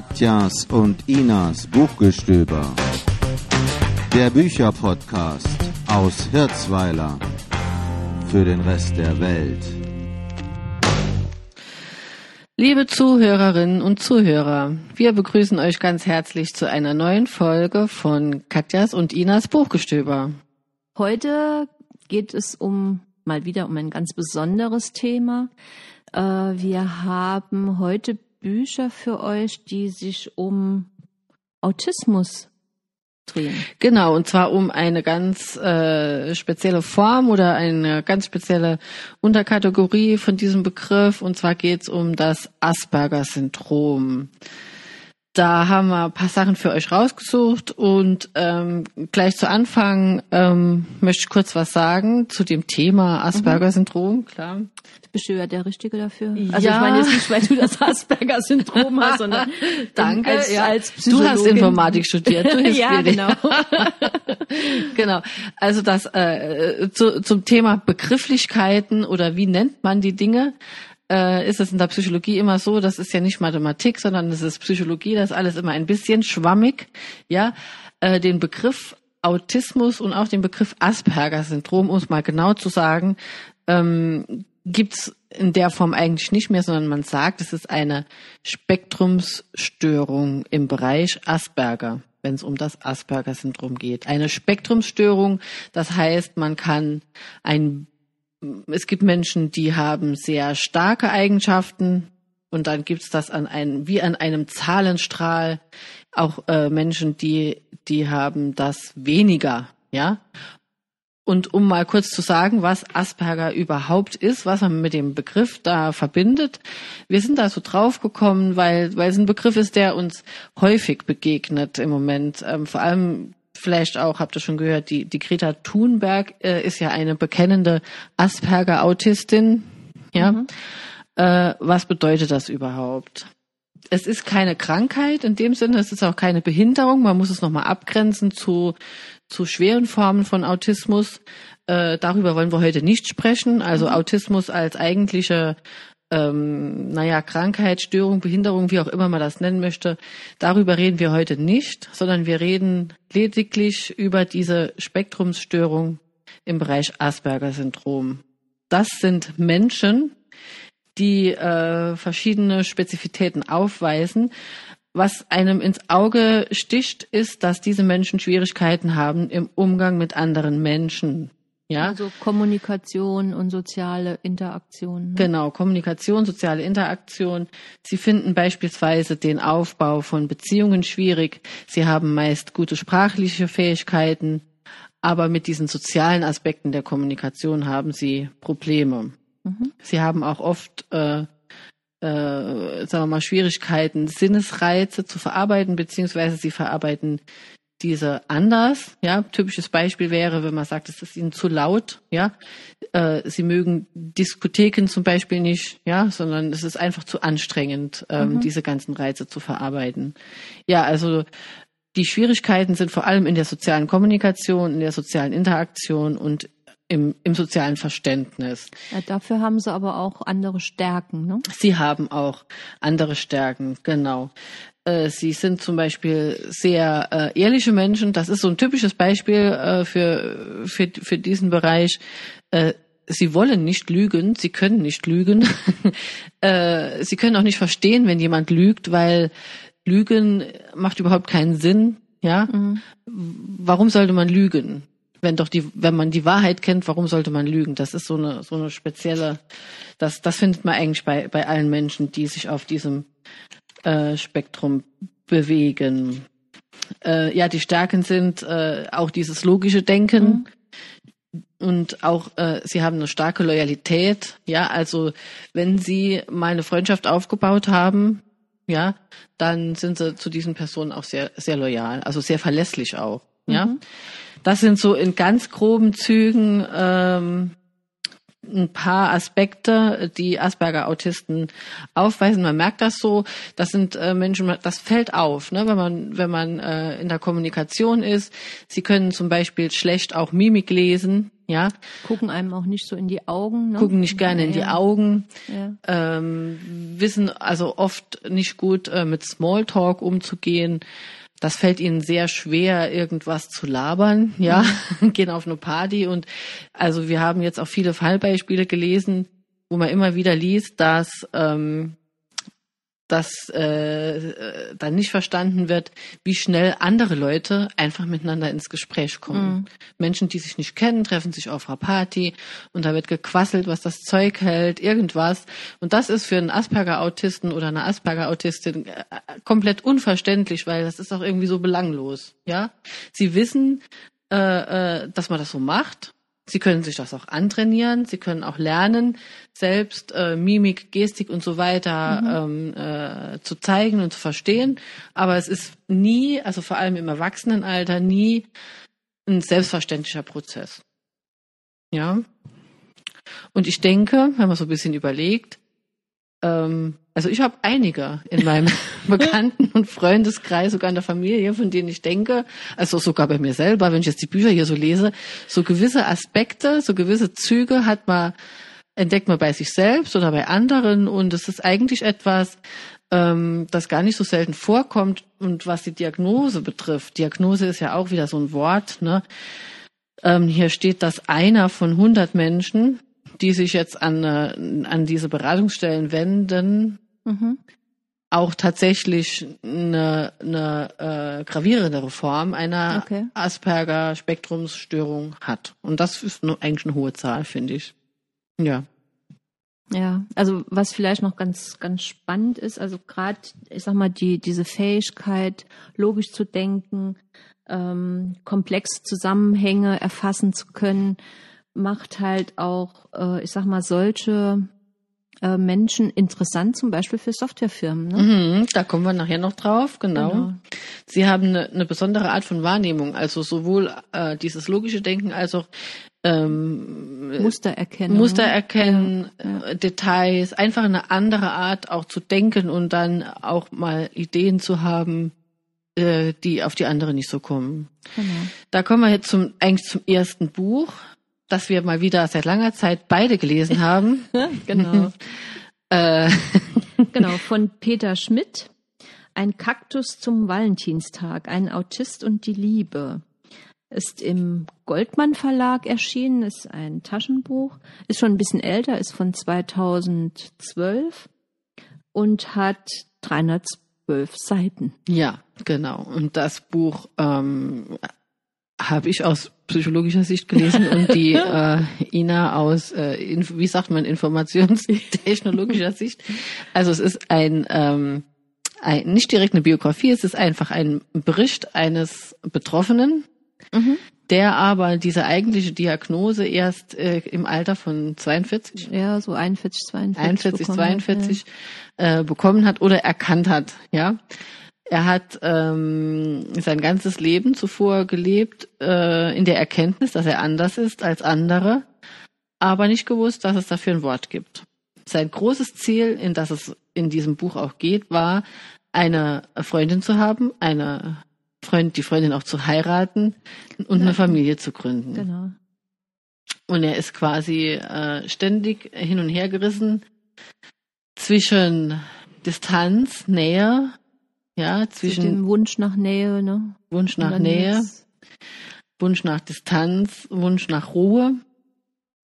Katjas und Inas Buchgestöber. Der Bücherpodcast aus Hirzweiler für den Rest der Welt. Liebe Zuhörerinnen und Zuhörer, wir begrüßen euch ganz herzlich zu einer neuen Folge von Katjas und Inas Buchgestöber. Heute geht es um mal wieder um ein ganz besonderes Thema. Äh, wir haben heute Bücher für euch, die sich um Autismus drehen. Genau, und zwar um eine ganz äh, spezielle Form oder eine ganz spezielle Unterkategorie von diesem Begriff. Und zwar geht es um das Asperger-Syndrom. Da haben wir ein paar Sachen für euch rausgesucht und ähm, gleich zu Anfang ähm, möchte ich kurz was sagen zu dem Thema Asperger-Syndrom, klar. Du bist ja der Richtige dafür. Also ja. ich meine jetzt nicht, weil du das Asperger-Syndrom hast, sondern Danke, als, ja. als Du hast Informatik studiert. Du ja, genau. genau. Also das äh, zu, zum Thema Begrifflichkeiten oder wie nennt man die Dinge äh, ist es in der Psychologie immer so, das ist ja nicht Mathematik, sondern es ist Psychologie, das ist alles immer ein bisschen schwammig, ja, äh, den Begriff Autismus und auch den Begriff Asperger-Syndrom, um es mal genau zu sagen, ähm, gibt's in der Form eigentlich nicht mehr, sondern man sagt, es ist eine Spektrumsstörung im Bereich Asperger, wenn es um das Asperger-Syndrom geht. Eine Spektrumsstörung, das heißt, man kann ein es gibt Menschen, die haben sehr starke Eigenschaften und dann gibt's das an einem, wie an einem Zahlenstrahl, auch äh, Menschen, die, die haben das weniger, ja. Und um mal kurz zu sagen, was Asperger überhaupt ist, was man mit dem Begriff da verbindet. Wir sind da so draufgekommen, weil, weil es ein Begriff ist, der uns häufig begegnet im Moment. Ähm, vor allem vielleicht auch, habt ihr schon gehört, die, die Greta Thunberg äh, ist ja eine bekennende Asperger-Autistin. Ja. Mhm. Äh, was bedeutet das überhaupt? Es ist keine Krankheit in dem Sinne, es ist auch keine Behinderung. Man muss es nochmal abgrenzen zu, zu schweren Formen von Autismus. Äh, darüber wollen wir heute nicht sprechen. Also mhm. Autismus als eigentliche ähm, naja, Krankheit, Störung, Behinderung, wie auch immer man das nennen möchte, darüber reden wir heute nicht, sondern wir reden lediglich über diese Spektrumsstörung im Bereich Asperger-Syndrom. Das sind Menschen, die äh, verschiedene Spezifitäten aufweisen. Was einem ins Auge sticht, ist, dass diese Menschen Schwierigkeiten haben im Umgang mit anderen Menschen. Ja. Also Kommunikation und soziale Interaktion. Ne? Genau, Kommunikation, soziale Interaktion. Sie finden beispielsweise den Aufbau von Beziehungen schwierig. Sie haben meist gute sprachliche Fähigkeiten, aber mit diesen sozialen Aspekten der Kommunikation haben sie Probleme. Mhm. Sie haben auch oft äh, äh, sagen wir mal, Schwierigkeiten, Sinnesreize zu verarbeiten, beziehungsweise sie verarbeiten diese anders. Ja, typisches Beispiel wäre, wenn man sagt, es ist ihnen zu laut. Ja, äh, sie mögen Diskotheken zum Beispiel nicht. Ja, sondern es ist einfach zu anstrengend, ähm, mhm. diese ganzen Reize zu verarbeiten. Ja, also die Schwierigkeiten sind vor allem in der sozialen Kommunikation, in der sozialen Interaktion und im, im sozialen Verständnis. Ja, dafür haben sie aber auch andere Stärken, ne? Sie haben auch andere Stärken, genau. Äh, sie sind zum Beispiel sehr äh, ehrliche Menschen. Das ist so ein typisches Beispiel äh, für, für, für diesen Bereich. Äh, sie wollen nicht lügen, sie können nicht lügen. äh, sie können auch nicht verstehen, wenn jemand lügt, weil Lügen macht überhaupt keinen Sinn. Ja, mhm. warum sollte man lügen? Wenn doch die, wenn man die Wahrheit kennt, warum sollte man lügen? Das ist so eine, so eine spezielle, das, das findet man eigentlich bei, bei allen Menschen, die sich auf diesem äh, Spektrum bewegen. Äh, ja, die Stärken sind äh, auch dieses logische Denken. Mhm. Und auch äh, sie haben eine starke Loyalität. Ja, also wenn sie mal eine Freundschaft aufgebaut haben, ja, dann sind sie zu diesen Personen auch sehr, sehr loyal, also sehr verlässlich auch. Ja. Das sind so in ganz groben Zügen ähm, ein paar Aspekte, die Asperger-Autisten aufweisen. Man merkt das so. Das sind äh, Menschen, das fällt auf, ne, wenn man wenn man äh, in der Kommunikation ist. Sie können zum Beispiel schlecht auch Mimik lesen. Ja, Gucken einem auch nicht so in die Augen. Ne? gucken nicht gerne in die. Augen, Ja. ähm, wissen also oft nicht gut äh, mit Smalltalk umzugehen. Das fällt ihnen sehr schwer, irgendwas zu labern, ja, gehen auf eine Party und also wir haben jetzt auch viele Fallbeispiele gelesen, wo man immer wieder liest, dass ähm, dass äh, äh, dann nicht verstanden wird, wie schnell andere Leute einfach miteinander ins Gespräch kommen. Menschen, die sich nicht kennen, treffen sich auf einer Party und da wird gequasselt, was das Zeug hält, irgendwas. Und das ist für einen Asperger-Autisten oder eine Asperger-Autistin äh, komplett unverständlich, weil das ist auch irgendwie so belanglos. Ja, sie wissen, äh, äh, dass man das so macht. Sie können sich das auch antrainieren, sie können auch lernen, selbst äh, Mimik, Gestik und so weiter ähm, äh, zu zeigen und zu verstehen. Aber es ist nie, also vor allem im Erwachsenenalter, nie ein selbstverständlicher Prozess. Ja. Und ich denke, wenn man so ein bisschen überlegt, ähm, also ich habe einige in meinem Bekannten- und Freundeskreis, sogar in der Familie, von denen ich denke, also sogar bei mir selber, wenn ich jetzt die Bücher hier so lese, so gewisse Aspekte, so gewisse Züge hat man, entdeckt man bei sich selbst oder bei anderen und es ist eigentlich etwas, ähm, das gar nicht so selten vorkommt und was die Diagnose betrifft. Diagnose ist ja auch wieder so ein Wort, ne? Ähm, hier steht, dass einer von 100 Menschen, die sich jetzt an, äh, an diese Beratungsstellen wenden, Mhm. auch tatsächlich eine, eine äh, gravierendere Form einer Okay. Asperger-Spektrumsstörung hat. Und das ist nur eigentlich eine hohe Zahl, finde ich. Ja. Ja, also was vielleicht noch ganz ganz spannend ist, also gerade ich sag mal die diese Fähigkeit logisch zu denken, ähm, komplexe Zusammenhänge erfassen zu können, macht halt auch äh, ich sag mal solche äh, Menschen interessant, zum Beispiel für Softwarefirmen. Ne? Mhm, da kommen wir nachher noch drauf, genau. Genau. Sie haben eine, eine besondere Art von Wahrnehmung, also sowohl äh, dieses logische Denken als auch ähm, Muster erkennen. Muster ne? erkennen, Ja, äh, Details, einfach eine andere Art auch zu denken und dann auch mal Ideen zu haben, äh, die auf die andere nicht so kommen. Genau. Da kommen wir jetzt zum eigentlich zum ersten Buch, das wir mal wieder seit langer Zeit beide gelesen haben. Genau. äh, Genau, von Peter Schmidt. Ein Kaktus zum Valentinstag, ein Autist und die Liebe. Ist im Goldmann Verlag erschienen, ist ein Taschenbuch, ist schon ein bisschen älter, ist von 2012 und hat 312 Seiten. ja, genau. Und das Buch ähm, habe ich aus psychologischer Sicht gelesen und die äh, Ina aus, äh, inf wie sagt man, informationstechnologischer Sicht. Also es ist ein, ähm, ein, nicht direkt eine Biografie, es ist einfach ein Bericht eines Betroffenen, der aber diese eigentliche Diagnose erst äh, im Alter von 42 Ja, so 41, 42. 41, bekommen hat, 42 äh, bekommen hat oder erkannt hat, ja. Er hat ähm, sein ganzes Leben zuvor gelebt äh, in der Erkenntnis, dass er anders ist als andere, aber nicht gewusst, dass es dafür ein Wort gibt. Sein großes Ziel, in das es in diesem Buch auch geht, war, eine Freundin zu haben, eine Freund, die Freundin auch zu heiraten und eine Familie zu gründen. Ja, genau. Und er ist quasi äh, ständig hin und her gerissen zwischen Distanz, Nähe, ja, Zwischen dem Wunsch nach Nähe, ne? Wunsch nach Nähe, Wunsch nach Distanz, Wunsch nach Ruhe.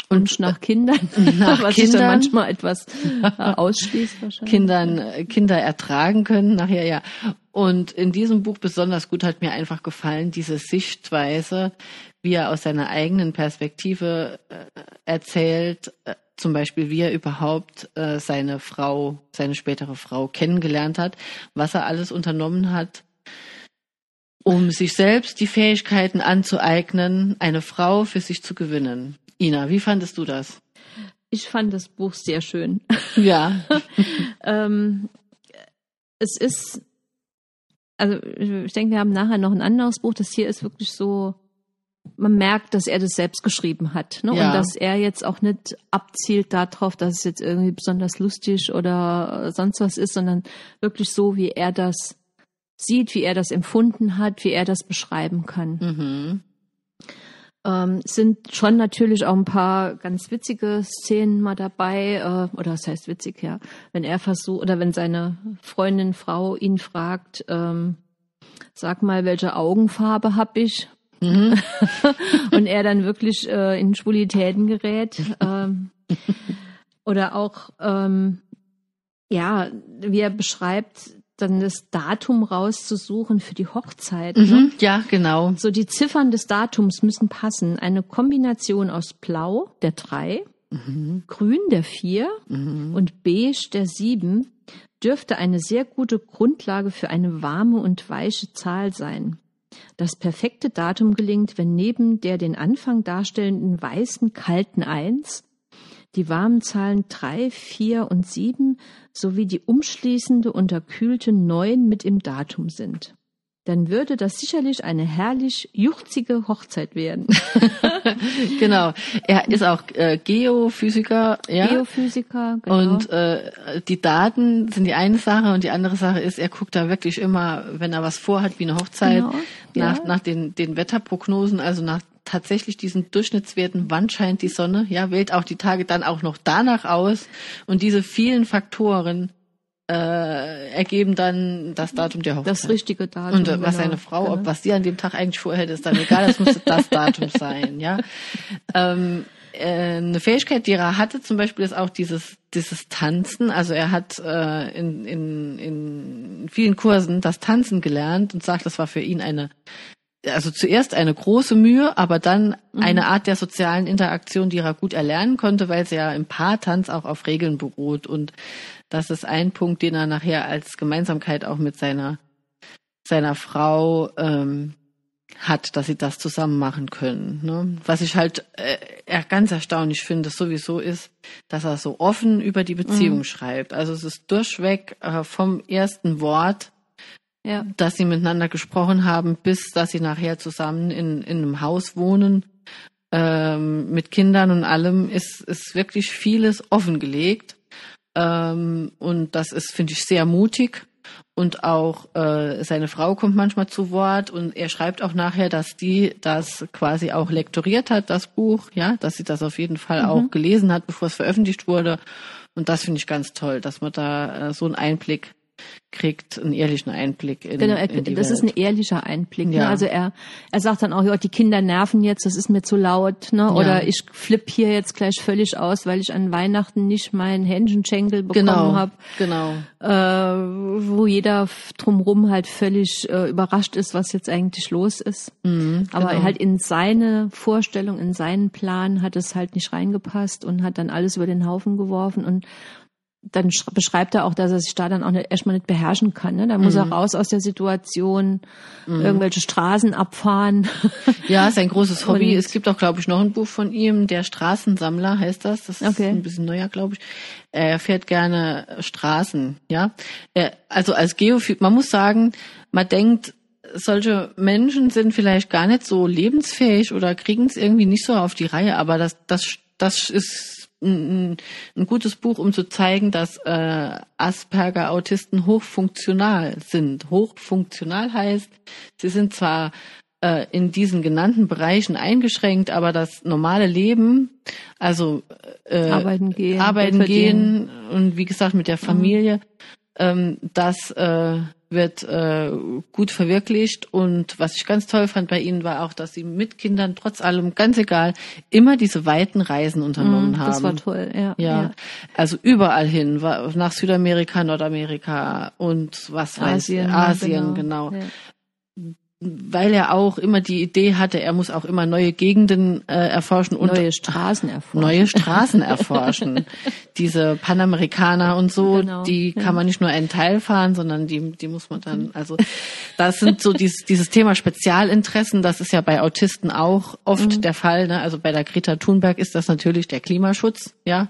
Wunsch nach Kindern, Nach was sich dann Kindern. manchmal etwas äh, ausschließt wahrscheinlich. Kindern, äh, Kinder ertragen können nachher, ja. Und in diesem Buch besonders gut hat mir einfach gefallen, diese Sichtweise, wie er aus seiner eigenen Perspektive äh, erzählt, äh, zum Beispiel, wie er überhaupt äh, seine Frau, seine spätere Frau kennengelernt hat, was er alles unternommen hat, um sich selbst die Fähigkeiten anzueignen, eine Frau für sich zu gewinnen. Ina, wie fandest du das? Ich fand das Buch sehr schön. Ja. ähm, es ist, also ich denke, wir haben nachher noch ein anderes Buch. Das hier ist wirklich so man merkt, dass er das selbst geschrieben hat. Ne? Ja. Und dass er jetzt auch nicht abzielt darauf, dass es jetzt irgendwie besonders lustig oder sonst was ist, sondern wirklich so, wie er das sieht, wie er das empfunden hat, wie er das beschreiben kann. Mhm. Ähm, sind schon natürlich auch ein paar ganz witzige Szenen mal dabei, äh, oder was heißt witzig, ja, wenn er versucht, oder wenn seine Freundin, Frau ihn fragt, ähm, sag mal, welche Augenfarbe hab ich? Mhm. Und er dann wirklich äh, in Schwulitäten gerät. Ähm, oder auch, ähm, ja, wie er beschreibt, dann das Datum rauszusuchen für die Hochzeit. Ne? Mhm. Ja, genau. So die Ziffern des Datums müssen passen. Eine Kombination aus Blau, der drei, Grün, der vier und Beige, der sieben, dürfte eine sehr gute Grundlage für eine warme und weiche Zahl sein. Das perfekte Datum gelingt, wenn neben der den Anfang darstellenden weißen, kalten Eins die warmen Zahlen drei, vier und sieben sowie die umschließende unterkühlte neun mit im Datum sind. Dann würde das sicherlich eine herrlich juchzige Hochzeit werden. Genau. Er ist auch äh, Geophysiker, ja. Geophysiker, genau. Und äh, die Daten sind die eine Sache und die andere Sache ist, er guckt da wirklich immer, wenn er was vorhat, wie eine Hochzeit, Genau, ja. nach, nach den, den Wetterprognosen, also nach tatsächlich diesen Durchschnittswerten, wann scheint die Sonne, ja, wählt auch die Tage dann auch noch danach aus und diese vielen Faktoren äh, ergeben dann das Datum der Hochzeit. das richtige Datum. Und äh, was genau. seine Frau, Genau. ob was sie an dem Tag eigentlich vorhält, ist dann egal, das müsste das Datum sein, ja. Ähm, äh, eine Fähigkeit, die er hatte, zum Beispiel ist auch dieses dieses Tanzen. Also er hat äh, in, in, in vielen Kursen das Tanzen gelernt und sagt, das war für ihn eine also zuerst eine große Mühe, aber dann eine Art der sozialen Interaktion, die er gut erlernen konnte, weil sie ja im Paartanz auch auf Regeln beruht. Und das ist ein Punkt, den er nachher als Gemeinsamkeit auch mit seiner, seiner Frau ähm, hat, dass sie das zusammen machen können. Ne? Was ich halt äh, ganz erstaunlich finde, sowieso ist, dass er so offen über die Beziehung schreibt. Also es ist durchweg äh, vom ersten Wort ja. dass sie miteinander gesprochen haben, bis dass sie nachher zusammen in, in einem Haus wohnen, ähm, mit Kindern und allem, ist, ist wirklich vieles offengelegt. Ähm, und das ist, finde ich, sehr mutig. Und auch äh, seine Frau kommt manchmal zu Wort und er schreibt auch nachher, dass die das quasi auch lektoriert hat, das Buch, ja, dass sie das auf jeden Fall Mhm. auch gelesen hat, bevor es veröffentlicht wurde. Und das finde ich ganz toll, dass man da äh, so einen Einblick kriegt, einen ehrlichen Einblick in, Genau, er, in die das Welt. ist ein ehrlicher Einblick. Ne? Ja. Also er, er sagt dann auch, ja, die Kinder nerven jetzt, das ist mir zu laut, ne? Oder ich flipp hier jetzt gleich völlig aus, weil ich an Weihnachten nicht meinen Händchenschenkel bekommen genau, habe. genau. Äh, wo jeder drumrum halt völlig äh, überrascht ist, was jetzt eigentlich los ist. Aber genau. halt in seine Vorstellung, in seinen Plan hat es halt nicht reingepasst und hat dann alles über den Haufen geworfen und dann sch- beschreibt er auch, dass er sich da dann auch nicht, erstmal nicht beherrschen kann. Ne? Da muss er raus aus der Situation, irgendwelche Straßen abfahren. Ja, ist ein großes Hobby. Und- es gibt auch, glaube ich, noch ein Buch von ihm, der Straßensammler heißt das. Das ist Okay. ein bisschen neuer, glaube ich. Er fährt gerne Straßen, ja. Er, also als Geophil, man muss sagen, man denkt, solche Menschen sind vielleicht gar nicht so lebensfähig oder kriegen es irgendwie nicht so auf die Reihe, aber das, das, das ist ein, ein gutes Buch, um zu zeigen, dass äh, Asperger-Autisten hochfunktional sind. Hochfunktional heißt, sie sind zwar äh, in diesen genannten Bereichen eingeschränkt, aber das normale Leben, also äh, Arbeiten gehen, arbeiten gehen und wie gesagt mit der Familie, ähm, das äh, wird äh, gut verwirklicht. Und was ich ganz toll fand bei ihnen war auch, dass sie mit Kindern trotz allem, ganz egal, immer diese weiten Reisen unternommen haben. Mhm, Das war toll, ja. Ja, also überall hin, nach Südamerika, Nordamerika und was weiß ich, ja, Asien, genau. Ja. Weil er auch immer die Idee hatte, er muss auch immer neue Gegenden äh, erforschen und Neue Straßen erforschen. neue Straßen erforschen. Diese Panamerikaner und so, Genau, die ja. kann man nicht nur einen Teil fahren, sondern die, die muss man dann, also das sind so dieses, dieses Thema Spezialinteressen, das ist ja bei Autisten auch oft Mhm. der Fall. Ne? Also bei der Greta Thunberg ist das natürlich der Klimaschutz, ja.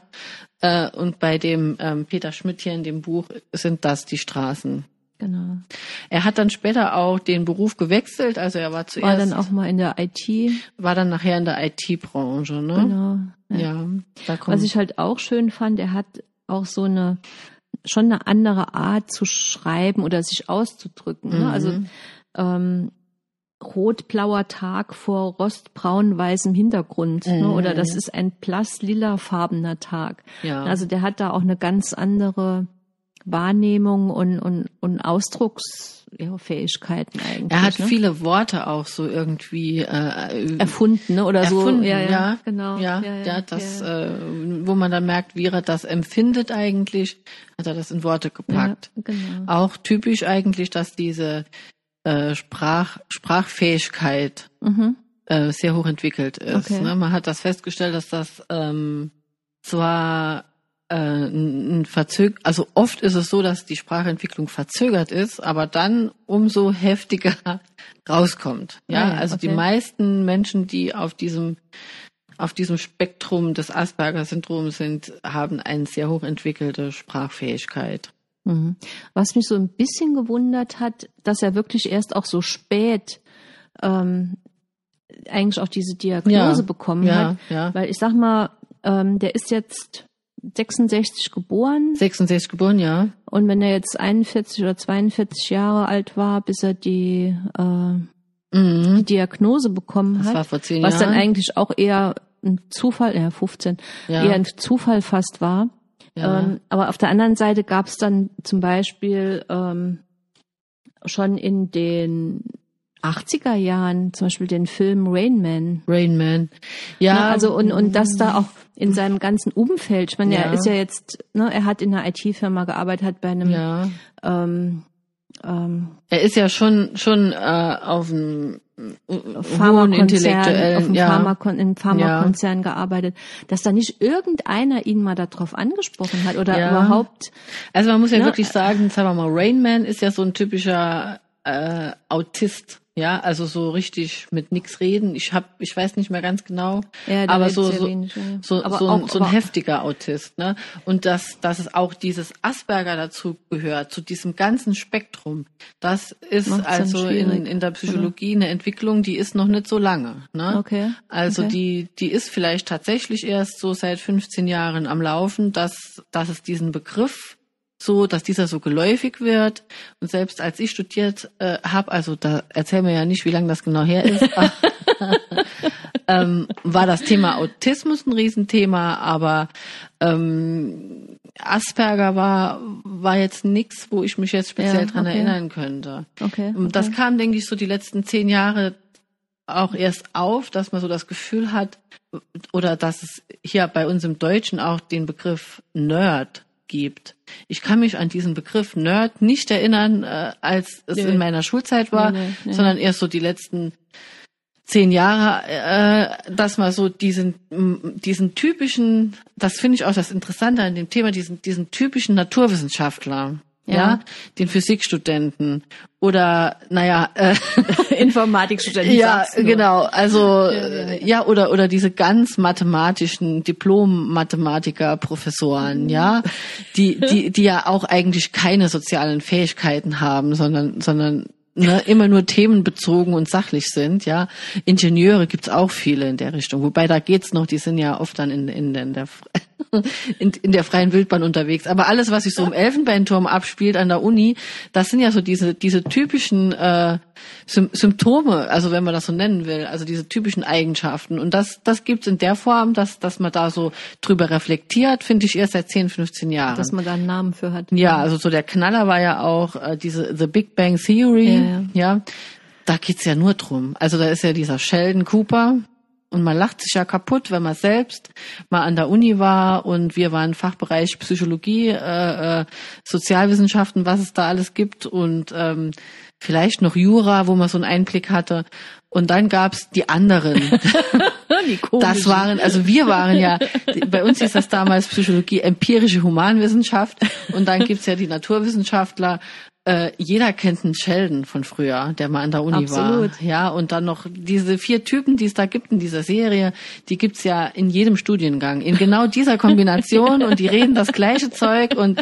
Äh, und bei dem ähm, Peter Schmidt hier in dem Buch sind das die Straßen. Genau. Er hat dann später auch den Beruf gewechselt, also er war zuerst War dann auch mal in der IT. war dann nachher in der IT-Branche, ne? Genau. Ja, da kommt Was ich halt auch schön fand, er hat auch so eine schon eine andere Art zu schreiben oder sich auszudrücken. Ne? Mhm. Also ähm, rot-blauer Tag vor rostbraun-weißem Hintergrund. Ne? Mhm. Oder das ist ein blass-lila-farbener Tag. ja. Also der hat da auch eine ganz andere Wahrnehmung und, und, und Ausdrucksfähigkeiten eigentlich. er hat ne? viele Worte auch so irgendwie äh, erfunden, ne? Oder erfunden, so. ja, ja, genau. ja, ja, das, Äh, wo man dann merkt, wie er das empfindet eigentlich, hat er das in Worte gepackt. Ja, genau. Auch typisch eigentlich, dass diese äh, Sprach, Sprachfähigkeit Mhm. äh, sehr hoch entwickelt ist. Okay. Ne? Man hat das festgestellt, dass das ähm, zwar ein ein verzög also oft ist es so, dass die Sprachentwicklung verzögert ist, aber dann umso heftiger rauskommt. Ja, Ah also die okay. meisten Menschen, die auf diesem auf diesem Spektrum des Asperger-Syndroms sind, haben eine sehr hoch entwickelte Sprachfähigkeit. Mhm. Was mich so ein bisschen gewundert hat, dass er wirklich erst auch so spät ähm, eigentlich auch diese Diagnose Ja, bekommen Ja, hat. ja. Weil ich sag mal, ähm, der ist jetzt 66 geboren 66 geboren, ja. und wenn er jetzt 41 oder 42 Jahre alt war, bis er die, äh, die Mhm. Diagnose bekommen Das hat, war vor zehn was Jahren. dann eigentlich auch eher ein Zufall, ja 15, ja. eher ein Zufall fast war. ja. Ähm, aber auf der anderen Seite gab es dann zum Beispiel ähm, schon in den 80er Jahren zum Beispiel den Film Rain Man. Rain Man. Ja, Ne, also und, und das da auch in seinem ganzen Umfeld. Ich meine, Ja. er ist ja jetzt, ne, er hat in einer IT-Firma gearbeitet, hat bei einem ja. ähm, ähm, Er ist ja schon schon äh, auf einem hohen Pharmakonzern, auf intellektuellen, einem ja. Pharmakon im Pharmakonzern gearbeitet, dass da nicht irgendeiner ihn mal darauf angesprochen hat oder Ja. überhaupt Also man muss ja Ne, wirklich sagen, sagen wir mal, Rain Man ist ja so ein typischer äh, Autist. Ja, also so richtig mit nix reden. Ich hab, ich weiß nicht mehr ganz genau, Ja, aber so so, wenig, ja. so, Aber so, ein, auch- so ein heftiger Autist, ne? Und dass dass es auch dieses Asperger dazu gehört, zu diesem ganzen Spektrum. Das ist Macht's also in, in der Psychologie eine Entwicklung, die ist noch nicht so lange, ne? Okay. Also okay. die, die ist vielleicht tatsächlich erst so seit 15 Jahren am Laufen, dass, dass es diesen Begriff so, dass dieser so geläufig wird. Und selbst als ich studiert äh, habe, also da erzähl mir ja nicht, wie lange das genau her ist, ähm, war das Thema Autismus ein Riesenthema, aber ähm, Asperger war, war jetzt nichts, wo ich mich jetzt speziell Ja, dran okay. erinnern könnte. Okay. Und das okay. kam, denke ich, so die letzten zehn Jahre auch erst auf, dass man so das Gefühl hat, oder dass es hier bei uns im Deutschen auch den Begriff Nerd gibt. Ich kann mich an diesen Begriff Nerd nicht erinnern, äh, als es Nee. in meiner Schulzeit war, Nee, nee, sondern erst so die letzten zehn Jahre, äh, dass man so diesen, diesen typischen, das finde ich auch das Interessante an dem Thema, diesen, diesen typischen Naturwissenschaftler, ja, Ja. den Physikstudenten oder, naja, äh, Informatikstudenten. ja, genau. Also Ja, ja, ja, ja. oder oder diese ganz mathematischen Diplom-Mathematiker, Professoren, Mhm. ja, die die die ja auch eigentlich keine sozialen Fähigkeiten haben, sondern sondern ne, immer nur themenbezogen und sachlich sind, ja. Ingenieure gibt's auch viele in der Richtung, wobei da geht's noch, die sind ja oft dann in in, in der in, in der freien Wildbahn unterwegs. Aber alles, was sich so im Elfenbeinturm abspielt an der Uni, das sind ja so diese diese typischen äh, Sym Symptome, also wenn man das so nennen will, also diese typischen Eigenschaften. Und das das gibt's in der Form, dass dass man da so drüber reflektiert, finde ich erst seit 10, 15 Jahren. Dass man da einen Namen für hat. Ja, also so der Knaller war ja auch äh, diese The Big Bang Theory. Ja, ja. ja. Da geht's ja nur drum. Also da ist ja dieser Sheldon Cooper und man lacht sich ja kaputt, wenn man selbst mal an der Uni war und wir waren Fachbereich Psychologie, äh, äh, Sozialwissenschaften, was es da alles gibt und ähm, vielleicht noch Jura, wo man so einen Einblick hatte. Und dann gab's die anderen. Die. Das waren, also wir waren ja, bei uns hieß das damals Psychologie, empirische Humanwissenschaft und dann gibt's ja die Naturwissenschaftler. Äh, jeder kennt einen Sheldon von früher, der mal an der Uni Absolut. war. Ja, und dann noch diese vier Typen, die es da gibt in dieser Serie, die gibt's ja in jedem Studiengang, in genau dieser Kombination und die reden das gleiche Zeug und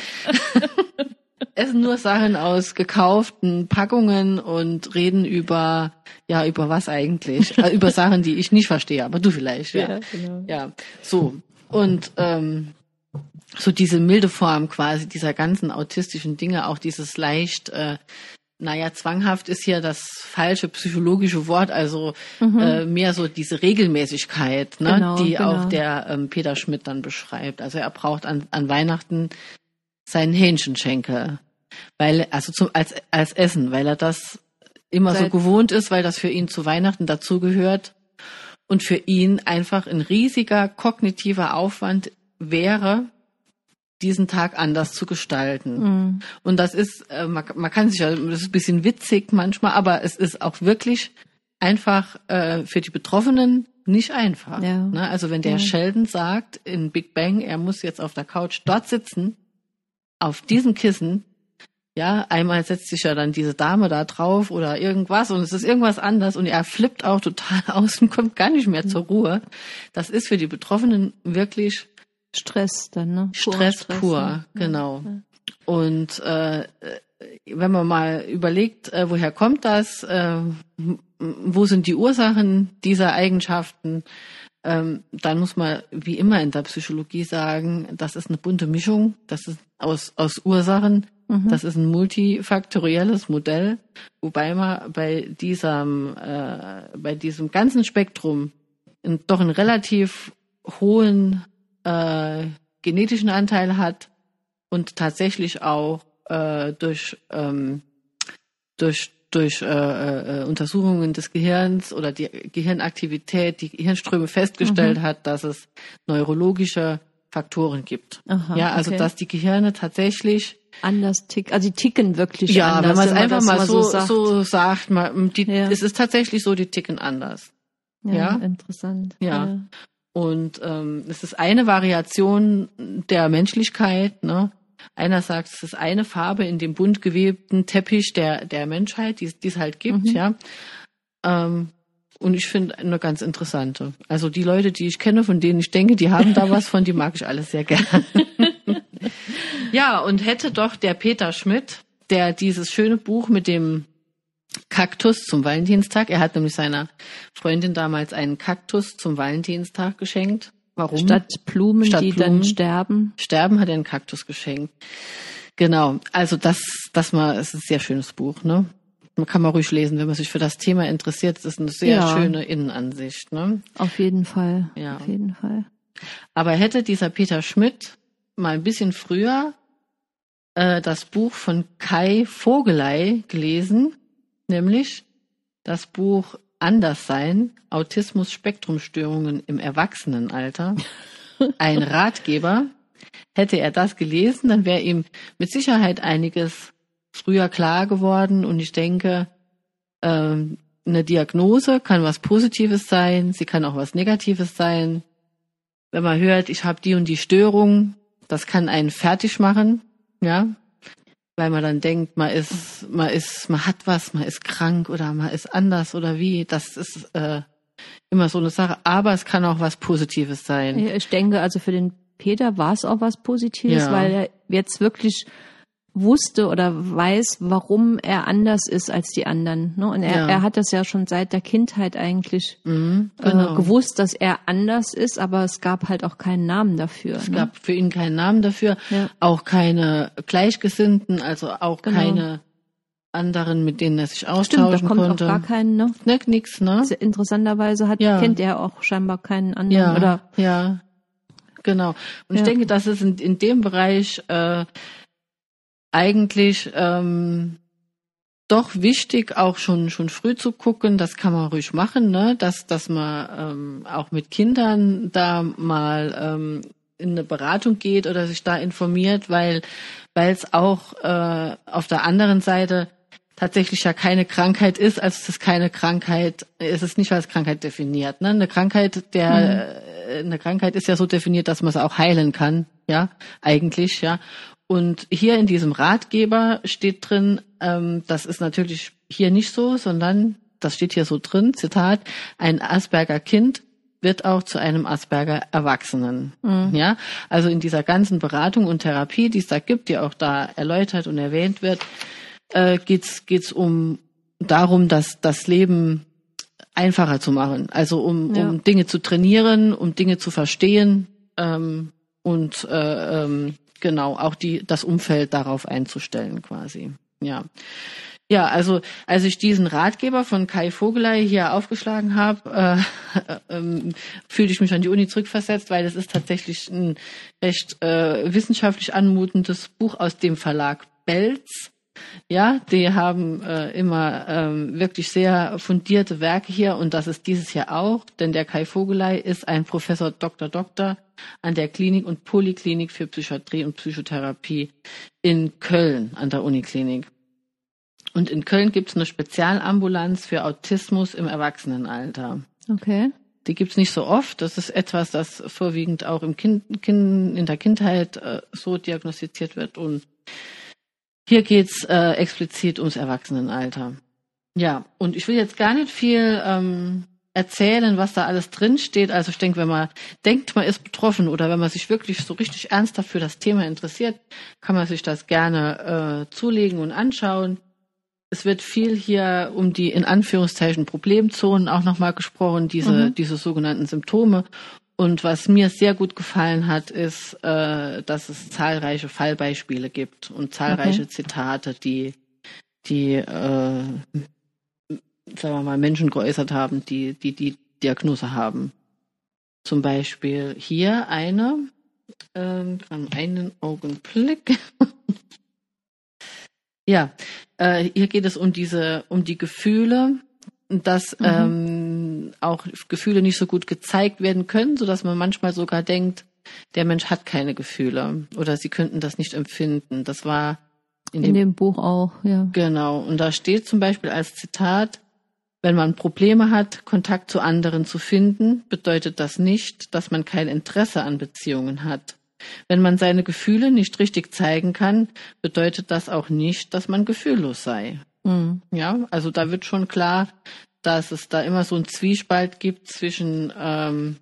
essen nur Sachen aus gekauften Packungen und reden über, ja, über was eigentlich? Äh, über Sachen, die ich nicht verstehe, aber du vielleicht, ja. Ja, genau. Ja, so. Und ähm, so diese milde Form quasi dieser ganzen autistischen Dinge, auch dieses leicht, äh, naja, zwanghaft ist hier das falsche psychologische Wort, also äh, mehr so diese Regelmäßigkeit, ne, Genau, die genau. auch der ähm, Peter Schmidt dann beschreibt. Also er braucht an, an Weihnachten seinen Hähnchenschenkel, weil also zum, als als Essen, weil er das immer so Seit- gewohnt ist, weil das für ihn zu Weihnachten dazugehört und für ihn einfach ein riesiger kognitiver Aufwand wäre, diesen Tag anders zu gestalten. Mhm. Und das ist, äh, man, man kann sich ja, das ist ein bisschen witzig manchmal, aber es ist auch wirklich einfach äh, für die Betroffenen nicht einfach. Ja. Ne? Also wenn der Ja. Sheldon sagt in Big Bang, er muss jetzt auf der Couch dort sitzen, auf diesem Kissen, ja, einmal setzt sich ja dann diese Dame da drauf oder irgendwas und es ist irgendwas anders und er flippt auch total aus und kommt gar nicht mehr zur Ruhe. Das ist für die Betroffenen wirklich Stress dann, ne? Purer Stress, pur, ne? genau. Und äh, wenn man mal überlegt, äh, woher kommt das, äh, wo sind die Ursachen dieser Eigenschaften, ähm, dann muss man wie immer in der Psychologie sagen, das ist eine bunte Mischung, das ist aus, aus Ursachen, das ist ein multifaktorielles Modell, wobei man bei diesem, äh, bei diesem ganzen Spektrum in, doch einen relativ hohen äh, genetischen Anteil hat und tatsächlich auch äh, durch ähm, durch durch äh, äh, Untersuchungen des Gehirns oder die Gehirnaktivität, die Gehirnströme festgestellt hat, dass es neurologische Faktoren gibt. Aha, ja, also okay. dass die Gehirne tatsächlich Anders tick, also die ticken wirklich ja, anders. wenn man es einfach mal so sagt. so sagt, man, die, Ja. es ist tatsächlich so, die ticken anders. ja, ja. interessant. Ja. Und ähm, es ist eine Variation der Menschlichkeit. Ne? Einer sagt, es ist eine Farbe in dem bunt gewebten Teppich der, der Menschheit, die es die es halt gibt. Mhm. Ja. Ähm, und ich finde eine ganz interessante. Also die Leute, die ich kenne, von denen ich denke, die haben da was von, die mag ich alle sehr gerne. ja, und hätte doch der Peter Schmidt, der dieses schöne Buch mit dem Kaktus zum Valentinstag. Er hat nämlich seiner Freundin damals einen Kaktus zum Valentinstag geschenkt. Warum? Statt Blumen, Statt die Blumen. dann sterben. Sterben hat er einen Kaktus geschenkt. Genau. Also das, das mal, es ist ein sehr schönes Buch, ne? Man kann mal ruhig lesen, wenn man sich für das Thema interessiert. Es ist eine sehr Ja. schöne Innenansicht, ne? Auf jeden Fall. Ja. Auf jeden Fall. Aber hätte dieser Peter Schmidt mal ein bisschen früher äh, das Buch von Kai Vogelei gelesen, nämlich das Buch Anderssein, Autismus Spektrumstörungen im Erwachsenenalter, ein Ratgeber, hätte er das gelesen, dann wäre ihm mit Sicherheit einiges früher klar geworden. Und ich denke, ähm, eine Diagnose kann was Positives sein, sie kann auch was Negatives sein. Wenn man hört, ich habe die und die Störung, das kann einen fertig machen, ja, weil man dann denkt, man ist, man ist, man hat was, man ist krank oder man ist anders oder wie. Das ist äh, immer so eine Sache. Aber es kann auch was Positives sein. Ich denke, also für den Peter war es auch was Positives, Ja. weil er jetzt wirklich wusste oder weiß, warum er anders ist als die anderen. Ne? Und er, Ja. er hat das ja schon seit der Kindheit eigentlich Mhm, genau. äh, gewusst, dass er anders ist, aber es gab halt auch keinen Namen dafür. Es ne? gab für ihn keinen Namen dafür, Ja. auch keine Gleichgesinnten, also auch Genau. keine anderen, mit denen er sich Stimmt, da austauschen kommt konnte. auch gar keinen, ne? ne, nix, ne? Interessanterweise hat, Ja. kennt er auch scheinbar keinen anderen. Ja, Oder ja, genau. Und ich denke, dass es in, in dem Bereich äh, eigentlich ähm, doch wichtig, auch schon schon früh zu gucken. Das kann man ruhig machen, ne? Dass dass man ähm, auch mit Kindern da mal ähm, in eine Beratung geht oder sich da informiert, weil weil es auch äh, auf der anderen Seite tatsächlich ja keine Krankheit ist, also es ist keine Krankheit, es ist nicht als Krankheit definiert. Ne? Eine Krankheit, der äh, eine Krankheit ist ja so definiert, dass man es auch heilen kann, ja, eigentlich, ja. Und hier in diesem Ratgeber steht drin, ähm, das ist natürlich hier nicht so, sondern das steht hier so drin, Zitat, ein Asperger Kind wird auch zu einem Asperger Erwachsenen. Mhm. Ja, also in dieser ganzen Beratung und Therapie, die es da gibt, die auch da erläutert und erwähnt wird, äh, geht's geht's um darum, dass das Leben einfacher zu machen. Also um, Ja. um Dinge zu trainieren, um Dinge zu verstehen ähm, und äh, ähm, genau auch die das Umfeld darauf einzustellen quasi. Ja. Ja, also als ich diesen Ratgeber von Kai Vogelei hier aufgeschlagen habe, äh, ähm, fühlte ich mich an die Uni zurückversetzt, weil das ist tatsächlich ein recht äh, wissenschaftlich anmutendes Buch aus dem Verlag Belz. Ja, die haben äh, immer ähm, wirklich sehr fundierte Werke hier und das ist dieses Jahr auch, denn der Kai Vogelei ist ein Professor Dr. Doktor an der Klinik und Poliklinik für Psychiatrie und Psychotherapie in Köln an der Uniklinik. Und in Köln gibt es eine Spezialambulanz für Autismus im Erwachsenenalter. Okay. Die gibt's nicht so oft. Das ist etwas, das vorwiegend auch im kind, kind, in der Kindheit äh, so diagnostiziert wird. Und hier geht's äh, explizit ums Erwachsenenalter. Ja, und ich will jetzt gar nicht viel ähm, erzählen, was da alles drin steht. Also ich denke, wenn man denkt, man ist betroffen oder wenn man sich wirklich so richtig ernsthaft für das Thema interessiert, kann man sich das gerne äh, zulegen und anschauen. Es wird viel hier um die in Anführungszeichen Problemzonen auch nochmal gesprochen, diese, Mhm. diese sogenannten Symptome. Und was mir sehr gut gefallen hat, ist, äh, dass es zahlreiche Fallbeispiele gibt und zahlreiche Zitate, die, die, äh, sagen wir mal, Menschen geäußert haben, die, die die Diagnose haben. Zum Beispiel hier eine, ähm, einen Augenblick. Ja, äh, hier geht es um diese, um die Gefühle, dass Mhm. ähm, auch Gefühle nicht so gut gezeigt werden können, so dass man manchmal sogar denkt, der Mensch hat keine Gefühle oder sie könnten das nicht empfinden. Das war in, In dem, dem Buch auch, ja. genau. Und da steht zum Beispiel als Zitat: Wenn man Probleme hat, Kontakt zu anderen zu finden, bedeutet das nicht, dass man kein Interesse an Beziehungen hat. Wenn man seine Gefühle nicht richtig zeigen kann, bedeutet das auch nicht, dass man gefühllos sei. Mhm. Ja, also da wird schon klar, dass es da immer so einen Zwiespalt gibt zwischen ähm,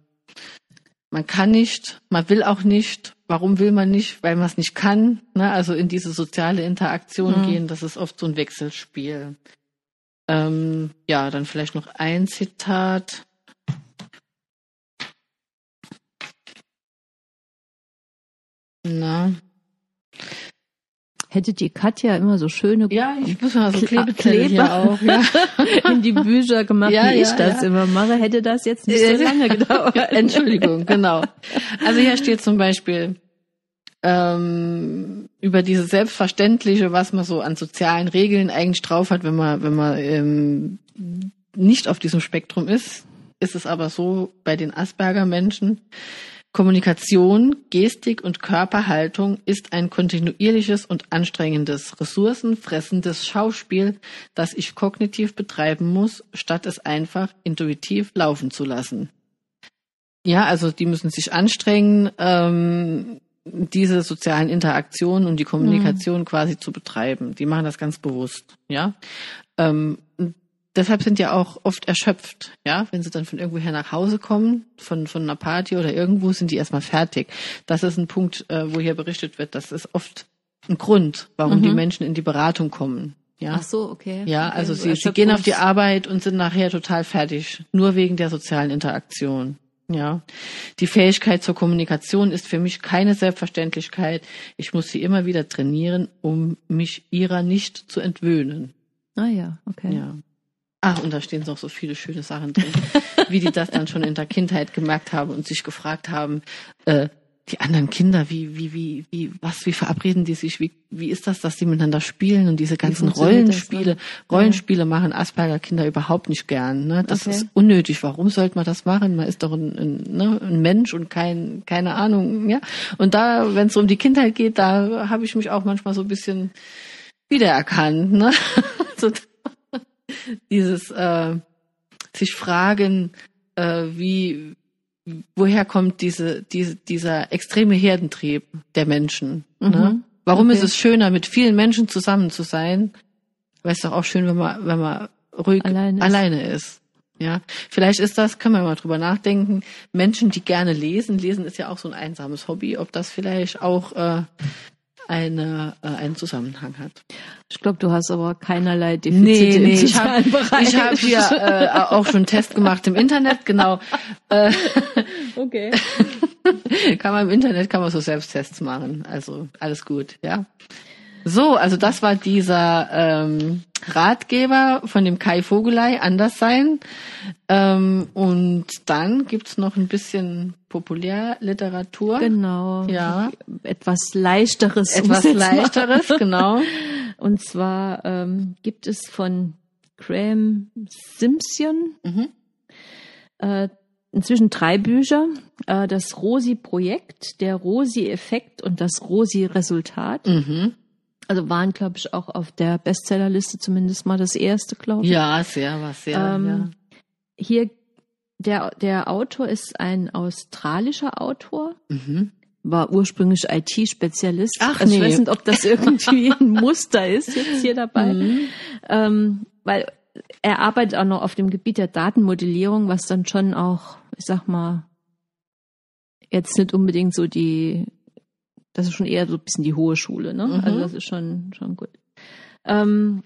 man kann nicht, man will auch nicht. Warum will man nicht? Weil man es nicht kann. Ne? Also in diese soziale Interaktion Mhm. gehen, das ist oft so ein Wechselspiel. Ähm, ja, dann vielleicht noch ein Zitat. Hätte die Katja immer so schöne ja, ich muss mal so Kle- Klebezettel hier Kleber. auch. Ja. in die Bücher gemacht, Ja, wie ja, ich das immer mache, hätte das jetzt nicht so lange gedauert. Entschuldigung, genau. Also hier steht zum Beispiel ähm, über dieses Selbstverständliche, was man so an sozialen Regeln eigentlich drauf hat, wenn man, wenn man ähm, nicht auf diesem Spektrum ist, ist es aber so bei den Asperger-Menschen. Kommunikation, Gestik und Körperhaltung ist ein kontinuierliches und anstrengendes, ressourcenfressendes Schauspiel, das ich kognitiv betreiben muss, statt es einfach intuitiv laufen zu lassen. Ja, also die müssen sich anstrengen, ähm, diese sozialen Interaktionen und die Kommunikation quasi zu betreiben. Die machen das ganz bewusst, ja. Ähm, deshalb sind ja auch oft erschöpft, ja, wenn sie dann von irgendwoher nach Hause kommen, von, von einer Party oder irgendwo, sind die erstmal fertig. Das ist ein Punkt, äh, wo hier berichtet wird, das ist oft ein Grund, warum Mhm. die Menschen in die Beratung kommen. Ja, Ach so, okay. ja, okay. also so sie, sie gehen auf die Arbeit und sind nachher total fertig, nur wegen der sozialen Interaktion. Ja, die Fähigkeit zur Kommunikation ist für mich keine Selbstverständlichkeit. Ich muss sie immer wieder trainieren, um mich ihrer nicht zu entwöhnen. Ah ja, okay. Ja. Ach, und da stehen noch so viele schöne Sachen drin, wie die das dann schon in der Kindheit gemerkt haben und sich gefragt haben, äh, die anderen Kinder, wie, wie, wie, wie, was, wie verabreden die sich, wie, wie ist das, dass die miteinander spielen und diese ganzen funktioniert das, Rollenspiele, ne? Rollenspiele machen Asperger-Kinder überhaupt nicht gern, ne? Das Okay. ist unnötig. Warum sollte man das machen? Man ist doch ein, ein, ne, ein Mensch und kein, keine Ahnung, ja. Und da, wenn es um die Kindheit geht, da habe ich mich auch manchmal so ein bisschen wiedererkannt, ne? so, dieses äh, sich fragen, äh, wie woher kommt diese, diese dieser extreme Herdentrieb der Menschen? Ne? Mhm. Warum Okay. ist es schöner, mit vielen Menschen zusammen zu sein? Weil es doch auch schön, wenn man wenn man ruhig Alleine ist. alleine ist. Ja, vielleicht ist das, können wir mal drüber nachdenken. Menschen, die gerne lesen, lesen ist ja auch so ein einsames Hobby, ob das vielleicht auch äh, eine, äh, einen Zusammenhang hat. Ich glaube, du hast aber keinerlei Defizite Nee, im nee, ich sozialen habe Bereich. ich hab hier äh, auch schon einen Test gemacht im Internet, genau. Äh, okay. kann man im Internet kann man so Selbsttests machen. Also alles gut, ja. So, also das war dieser ähm, Ratgeber von dem Kai Vogelei, anders sein. Ähm, und dann gibt's noch ein bisschen Populärliteratur. Genau. Ja. Etwas leichteres. Etwas leichteres, genau. Und zwar ähm, gibt es von Graham Simpson Mhm. äh, inzwischen drei Bücher. Äh, das Rosi-Projekt, der Rosi-Effekt und das Rosi-Resultat. Mhm. Also waren, glaube ich, auch auf der Bestsellerliste zumindest mal das erste, glaube ich. Ja, sehr, was sehr, Ähm, ja. Hier, der, der Autor ist ein australischer Autor, Mhm. war ursprünglich IT-Spezialist. Ach, also ich nee. weiß nicht, ob das irgendwie ein Muster ist jetzt hier dabei. Mhm. Ähm, weil er arbeitet auch noch auf dem Gebiet der Datenmodellierung, was dann schon auch, ich sag mal, jetzt nicht unbedingt so die, das ist schon eher so ein bisschen die hohe Schule, ne? Mhm. Also das ist schon, schon gut. Ähm,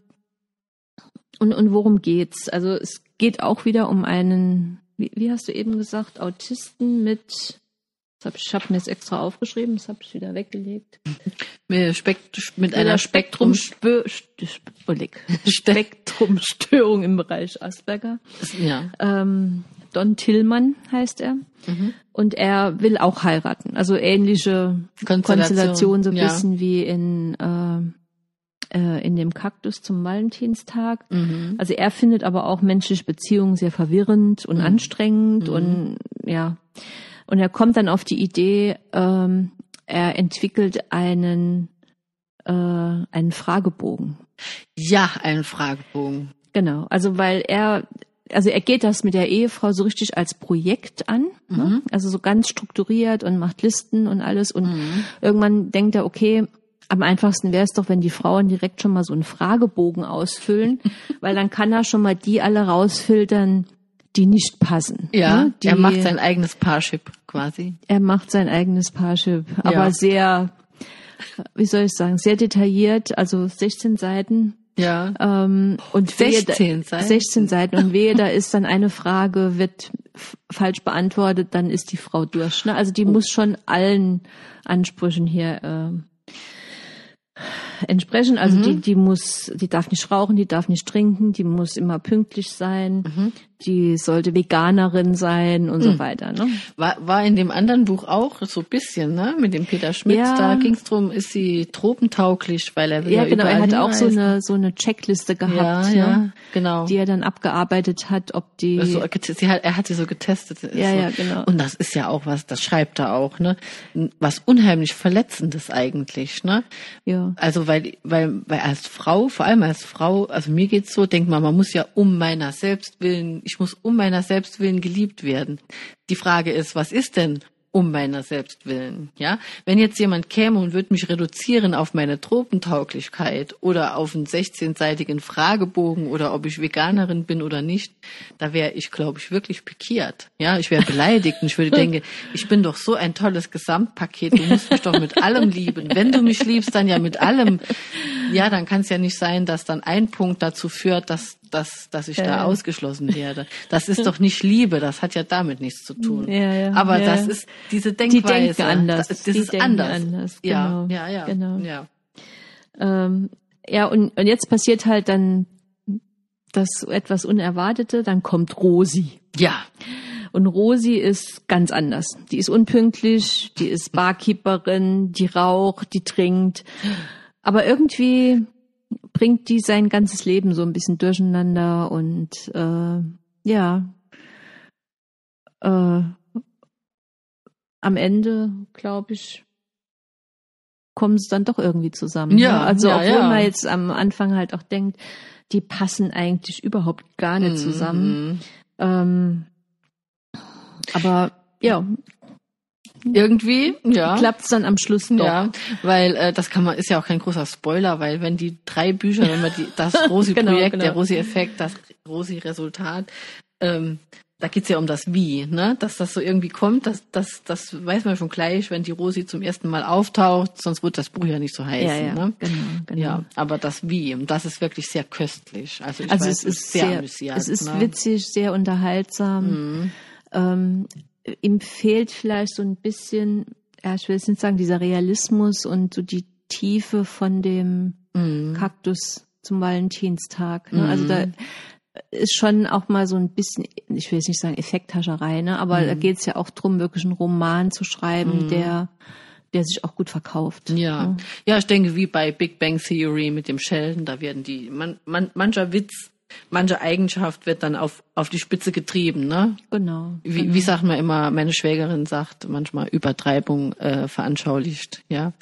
und, und worum geht's? Also es geht auch wieder um einen, wie, wie hast du eben gesagt, Autisten mit, das hab ich, ich habe mir jetzt extra aufgeschrieben, das habe ich wieder weggelegt. Mit, Spekt mit einer Spektrum, Spektrumstörung im Bereich Asperger. ja. Ähm, Don Tillmann heißt er. Mhm. Und er will auch heiraten. Also ähnliche Konstellation, Konstellation, so ein ja. bisschen wie in, äh, äh, in dem Kaktus zum Valentinstag. Mhm. Also er findet aber auch menschliche Beziehungen sehr verwirrend und Mhm. anstrengend Mhm. und ja. Und er kommt dann auf die Idee, ähm, er entwickelt einen, äh, einen Fragebogen. Ja, ein Fragebogen. Genau, also weil er, also er geht das mit der Ehefrau so richtig als Projekt an, ne? Mhm. also so ganz strukturiert und macht Listen und alles und Mhm. irgendwann denkt er, okay, am einfachsten wäre es doch, wenn die Frauen direkt schon mal so einen Fragebogen ausfüllen, weil dann kann er schon mal die alle rausfiltern, die nicht passen. Ja, ne? die, er macht sein eigenes Parship quasi. er macht sein eigenes Parship, aber Ja. sehr, wie soll ich sagen, sehr detailliert, also 16 Seiten. Ja. Ähm, und wehe, da- 16 Seiten. 16 Seiten. Und wehe, da ist dann eine Frage, wird falsch beantwortet, dann ist die Frau durch. Ne? Also Oh. die muss schon allen Ansprüchen hier ähm, entsprechen. Also Mhm. die, die muss, die darf nicht rauchen, die darf nicht trinken, die muss immer pünktlich sein, Mhm. Die sollte Veganerin sein und so weiter. Ne? War, war in dem anderen Buch auch so ein bisschen, ne? Mit dem Peter Schmidt. Ja. Da ging es drum, ist sie tropentauglich, weil er ja, Ja, genau. Er hatte auch so eine so eine Checkliste gehabt, Ja, ne? ja, genau. die er dann abgearbeitet hat, ob die Also, sie hat, er hat sie so getestet. Ja, so. ja, genau. Und das ist ja auch was, das schreibt er auch, ne? Was unheimlich Verletzendes eigentlich, ne? ja Also weil, weil, weil als Frau, vor allem als Frau, also mir geht's so, denkt man, man muss ja um meiner selbst willen, ich muss um meiner selbst willen geliebt werden. Die Frage ist, was ist denn um meiner selbst willen, ja? Wenn jetzt jemand käme und würde mich reduzieren auf meine Tropentauglichkeit oder auf einen 16-seitigen Fragebogen oder ob ich Veganerin bin oder nicht, da wäre ich, glaube ich, wirklich pikiert. Ja, ich wäre beleidigt und ich würde denken, ich bin doch so ein tolles Gesamtpaket, du musst mich doch mit allem lieben. Wenn du mich liebst, dann ja mit allem. Ja, dann kann es ja nicht sein, dass dann ein Punkt dazu führt, dass, dass, dass ich da Ja. ausgeschlossen werde. Das ist doch nicht Liebe, das hat ja damit nichts zu tun. Ja, ja, Aber ja. das ist diese die Denkweise. denken anders. Das, das die ist denken anders. anders. Ja, Genau. ja, ja. Genau. ja. Ähm, ja, und, und jetzt passiert halt dann das etwas Unerwartete, dann kommt Rosi. Ja, Und Rosi ist ganz anders. Die ist unpünktlich, die ist Barkeeperin, die raucht, die trinkt. Aber irgendwie bringt die sein ganzes Leben so ein bisschen durcheinander und äh, ja, äh, am Ende, glaube ich, kommen sie dann doch irgendwie zusammen. Ja, ne? Also ja, obwohl ja. man jetzt am Anfang halt auch denkt, die passen eigentlich überhaupt gar nicht zusammen. Mhm. Ähm, aber ja, Irgendwie, ja. klappt's dann am Schluss doch. Ja, weil äh, das kann man ist ja auch kein großer Spoiler, weil wenn die drei Bücher, wenn man die das Rosi-Projekt, Genau, genau. der Rosi-Effekt, das Rosi-Resultat, ähm, da geht's ja um das Wie, ne? Dass das so irgendwie kommt, das, das, das weiß man schon gleich, wenn die Rosi zum ersten Mal auftaucht, sonst wird das Buch ja nicht so heißen. Ja, ja, ne? genau, genau. Ja, aber das Wie, das ist wirklich sehr köstlich. Also, ich Also weiß, es ist sehr, sehr, amüsierend, es ist ne? witzig, sehr unterhaltsam. Mhm. Ähm, ihm fehlt vielleicht so ein bisschen, ja, ich will jetzt nicht sagen, dieser Realismus und so die Tiefe von dem Mhm. Kaktus zum Valentinstag. Ne? Also da ist schon auch mal so ein bisschen, ich will jetzt nicht sagen Effekthascherei, ne? aber Mhm. da geht es ja auch drum, wirklich einen Roman zu schreiben, der, der sich auch gut verkauft. Ja. ne? ja, ich denke, wie bei Big Bang Theory mit dem Sheldon, da werden die, man, man, mancher Witz, manche Eigenschaft wird dann auf, auf die Spitze getrieben, ne? Genau. Wie, wie sagt man immer, meine Schwägerin sagt manchmal Übertreibung äh, veranschaulicht, ja.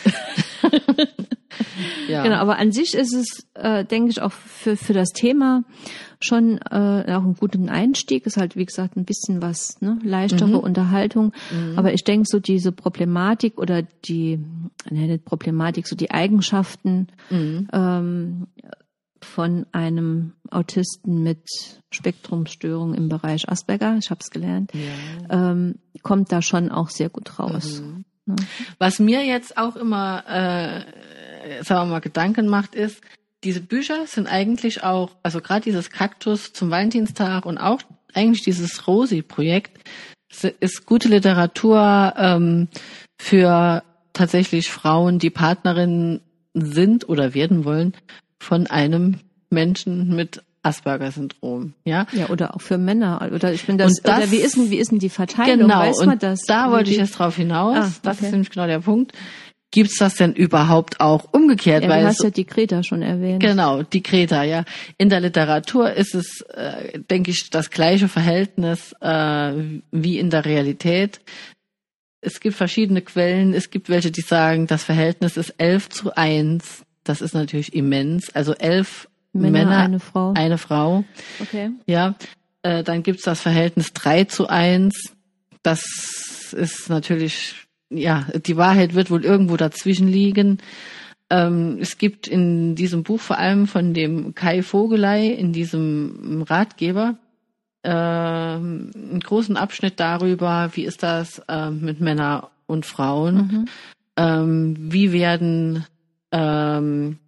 ja. Genau, aber an sich ist es, äh, denke ich, auch für, für das Thema schon äh, auch einen guten Einstieg. Ist halt, wie gesagt, ein bisschen was, ne, leichtere Unterhaltung. Aber ich denke, so diese Problematik oder die, ne, nicht Problematik, so die Eigenschaften ähm, von einem Autisten mit Spektrumstörung im Bereich Asperger, ich habe es gelernt, ähm, kommt da schon auch sehr gut raus. Ne? Was mir jetzt auch immer, äh, sagen wir mal, Gedanken macht, ist, diese Bücher sind eigentlich auch, also gerade dieses Kaktus zum Valentinstag und auch eigentlich dieses Rosi-Projekt ist gute Literatur ähm, für tatsächlich Frauen, die Partnerinnen sind oder werden wollen von einem Menschen mit Asperger-Syndrom. Ja, Ja, oder auch für Männer. Oder ich finde das, das- oder wie ist denn, wie ist denn die Verteilung? Genau, Weiß und man das? da wollte ich jetzt drauf hinaus. Ah, Das okay. ist nämlich genau der Punkt. Gibt's das denn überhaupt auch umgekehrt? Ja, Weil du es hast ja die Greta schon erwähnt. Genau, die Kreta, ja. In der Literatur ist es, äh, denke ich, das gleiche Verhältnis äh, wie in der Realität. Es gibt verschiedene Quellen. Es gibt welche, die sagen, das Verhältnis ist 11 zu 1. Das ist natürlich immens. Also elf Männer, Männer, eine Frau. eine Frau. Okay. Ja, äh, dann gibt's das Verhältnis 3 zu 1. Das ist natürlich, ja, die Wahrheit wird wohl irgendwo dazwischen liegen. Ähm, es gibt in diesem Buch vor allem von dem Kai Vogelei, in diesem Ratgeber, ähm, einen großen Abschnitt darüber, wie ist das ähm, mit Männern und Frauen, Mhm. ähm, wie werden ähm,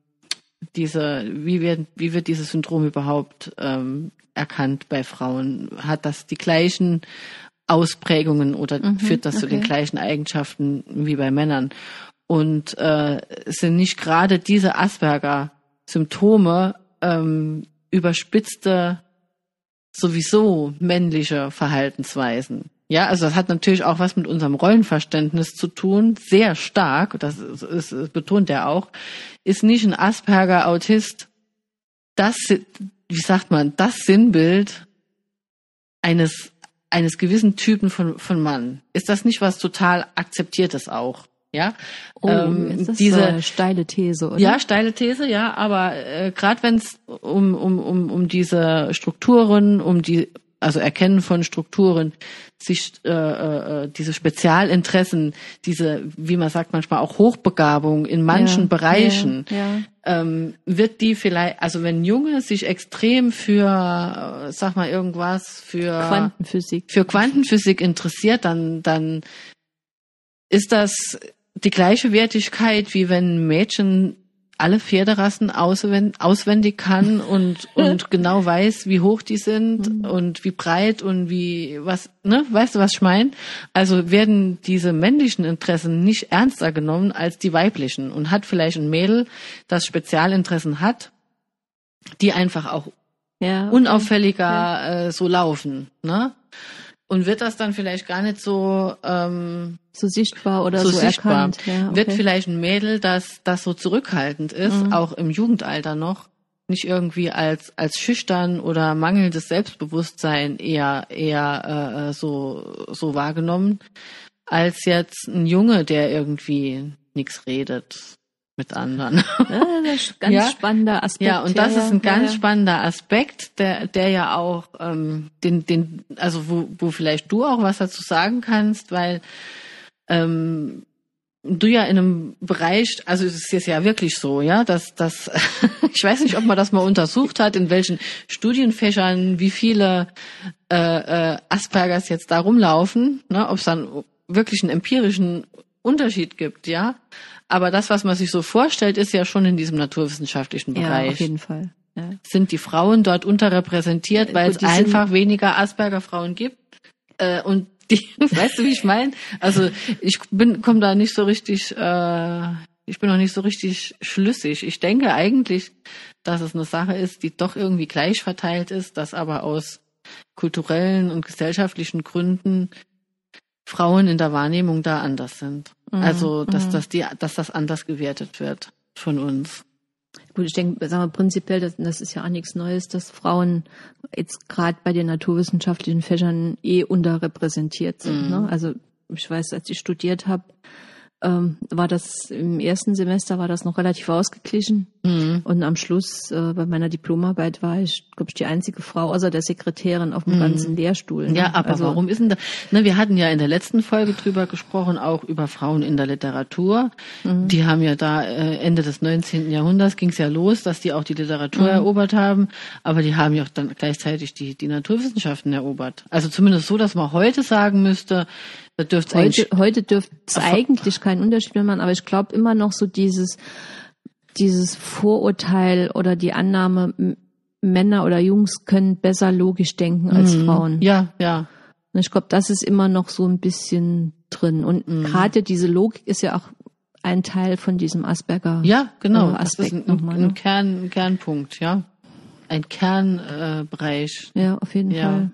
diese, wie werden, wie wird dieses Syndrom überhaupt ähm, erkannt bei Frauen? Hat das die gleichen Ausprägungen oder Mhm, führt das zu den okay. gleichen Eigenschaften wie bei Männern? Und äh, sind nicht gerade diese Asperger-Symptome ähm, überspitzte sowieso männliche Verhaltensweisen. Ja, also das hat natürlich auch was mit unserem Rollenverständnis zu tun, sehr stark, das ist, ist, betont er auch, ist nicht ein Asperger-Autist das, wie sagt man, das Sinnbild eines, eines gewissen Typen von, von Mann. Ist das nicht was total akzeptiertes auch? Ja, Oh, Ähm, ist das diese- so eine steile These, oder? ja, steile These, ja, aber äh, gerade wenn es um, um, um, um diese Strukturen, um die, also Erkennen von Strukturen, sich äh, äh, diese Spezialinteressen, diese, wie man sagt manchmal auch Hochbegabung in manchen Ja, Bereichen, Ja, ja. ähm, wird die vielleicht, also wenn Junge sich extrem für, äh, sag mal irgendwas, für Quantenphysik. für Quantenphysik interessiert, dann, dann ist das die gleiche Wertigkeit, wie wenn ein Mädchen alle Pferderassen auswendig, auswendig kann und, und genau weiß, wie hoch die sind und wie breit und wie, was, ne, weißt du, was ich meine? Also werden diese männlichen Interessen nicht ernster genommen als die weiblichen und hat vielleicht ein Mädel, das Spezialinteressen hat, die einfach auch Ja, okay. unauffälliger äh, so laufen, ne? Und wird das dann vielleicht gar nicht so ähm, so sichtbar oder so, so, sichtbar. erkannt. Ja, Wird okay. vielleicht ein Mädel, das das so zurückhaltend ist, Mhm. auch im Jugendalter noch, nicht irgendwie als als schüchtern oder mangelndes Selbstbewusstsein eher eher äh, so so wahrgenommen, als jetzt ein Junge, der irgendwie nichts redet mit anderen. Ja, das ist ein ganz Ja. spannender Aspekt. Ja, und das ist ein ganz ja. spannender Aspekt, der, der ja auch, ähm, den, den, also wo, wo vielleicht du auch was dazu sagen kannst, weil ähm, du ja in einem Bereich, also es ist jetzt ja wirklich so, ja, dass dass ich weiß nicht, ob man das mal untersucht hat, in welchen Studienfächern wie viele äh, äh, Aspergers jetzt da rumlaufen, ne, ob es dann wirklich einen empirischen Unterschied gibt, ja. Aber das, was man sich so vorstellt, ist ja schon in diesem naturwissenschaftlichen Bereich. Ja, auf jeden Fall. Ja. Sind die Frauen dort unterrepräsentiert, weil Gut, es einfach weniger Asperger-Frauen gibt? Äh, und die, weißt du, wie ich meine? Also ich bin, komme da nicht so richtig, äh, ich bin noch nicht so richtig schlüssig. Ich denke eigentlich, dass es eine Sache ist, die doch irgendwie gleich verteilt ist, dass aber aus kulturellen und gesellschaftlichen Gründen Frauen in der Wahrnehmung da anders sind. Mhm, Also, dass, mhm. dass, die, dass das anders gewertet wird von uns. Gut, ich denke, sagen wir prinzipiell, das, das ist ja auch nichts Neues, dass Frauen jetzt gerade bei den naturwissenschaftlichen Fächern eh unterrepräsentiert sind. Mhm. Ne? Also ich weiß, als ich studiert habe, ähm, war das im ersten Semester war das noch relativ ausgeglichen Mhm. und am Schluss äh, bei meiner Diplomarbeit war ich, glaube ich, die einzige Frau außer der Sekretärin auf dem Mhm. ganzen Lehrstuhl. ne? Ja, aber also, warum ist denn da? Ne, wir hatten ja in der letzten Folge drüber gesprochen, auch über Frauen in der Literatur. Mhm. Die haben ja da äh, Ende des 19. Jahrhunderts ging es ja los, dass die auch die Literatur Mhm. erobert haben, aber die haben ja auch dann gleichzeitig die, die Naturwissenschaften erobert. Also zumindest so, dass man heute sagen müsste, da es Heute, heute dürfte es eigentlich keinen Unterschied mehr machen, aber ich glaube immer noch so dieses, dieses Vorurteil oder die Annahme, Männer oder Jungs können besser logisch denken als Mhm. Frauen. Ja, ja. Und ich glaube, das ist immer noch so ein bisschen drin. Und Mhm. gerade diese Logik ist ja auch ein Teil von diesem Asperger. Ja, genau. äh, Das ist Aspekt ein, nochmal, ne? ein, Kern, ein Kernpunkt, ja. Ein Kernbereich. Äh. Ja, auf jeden Ja. Fall.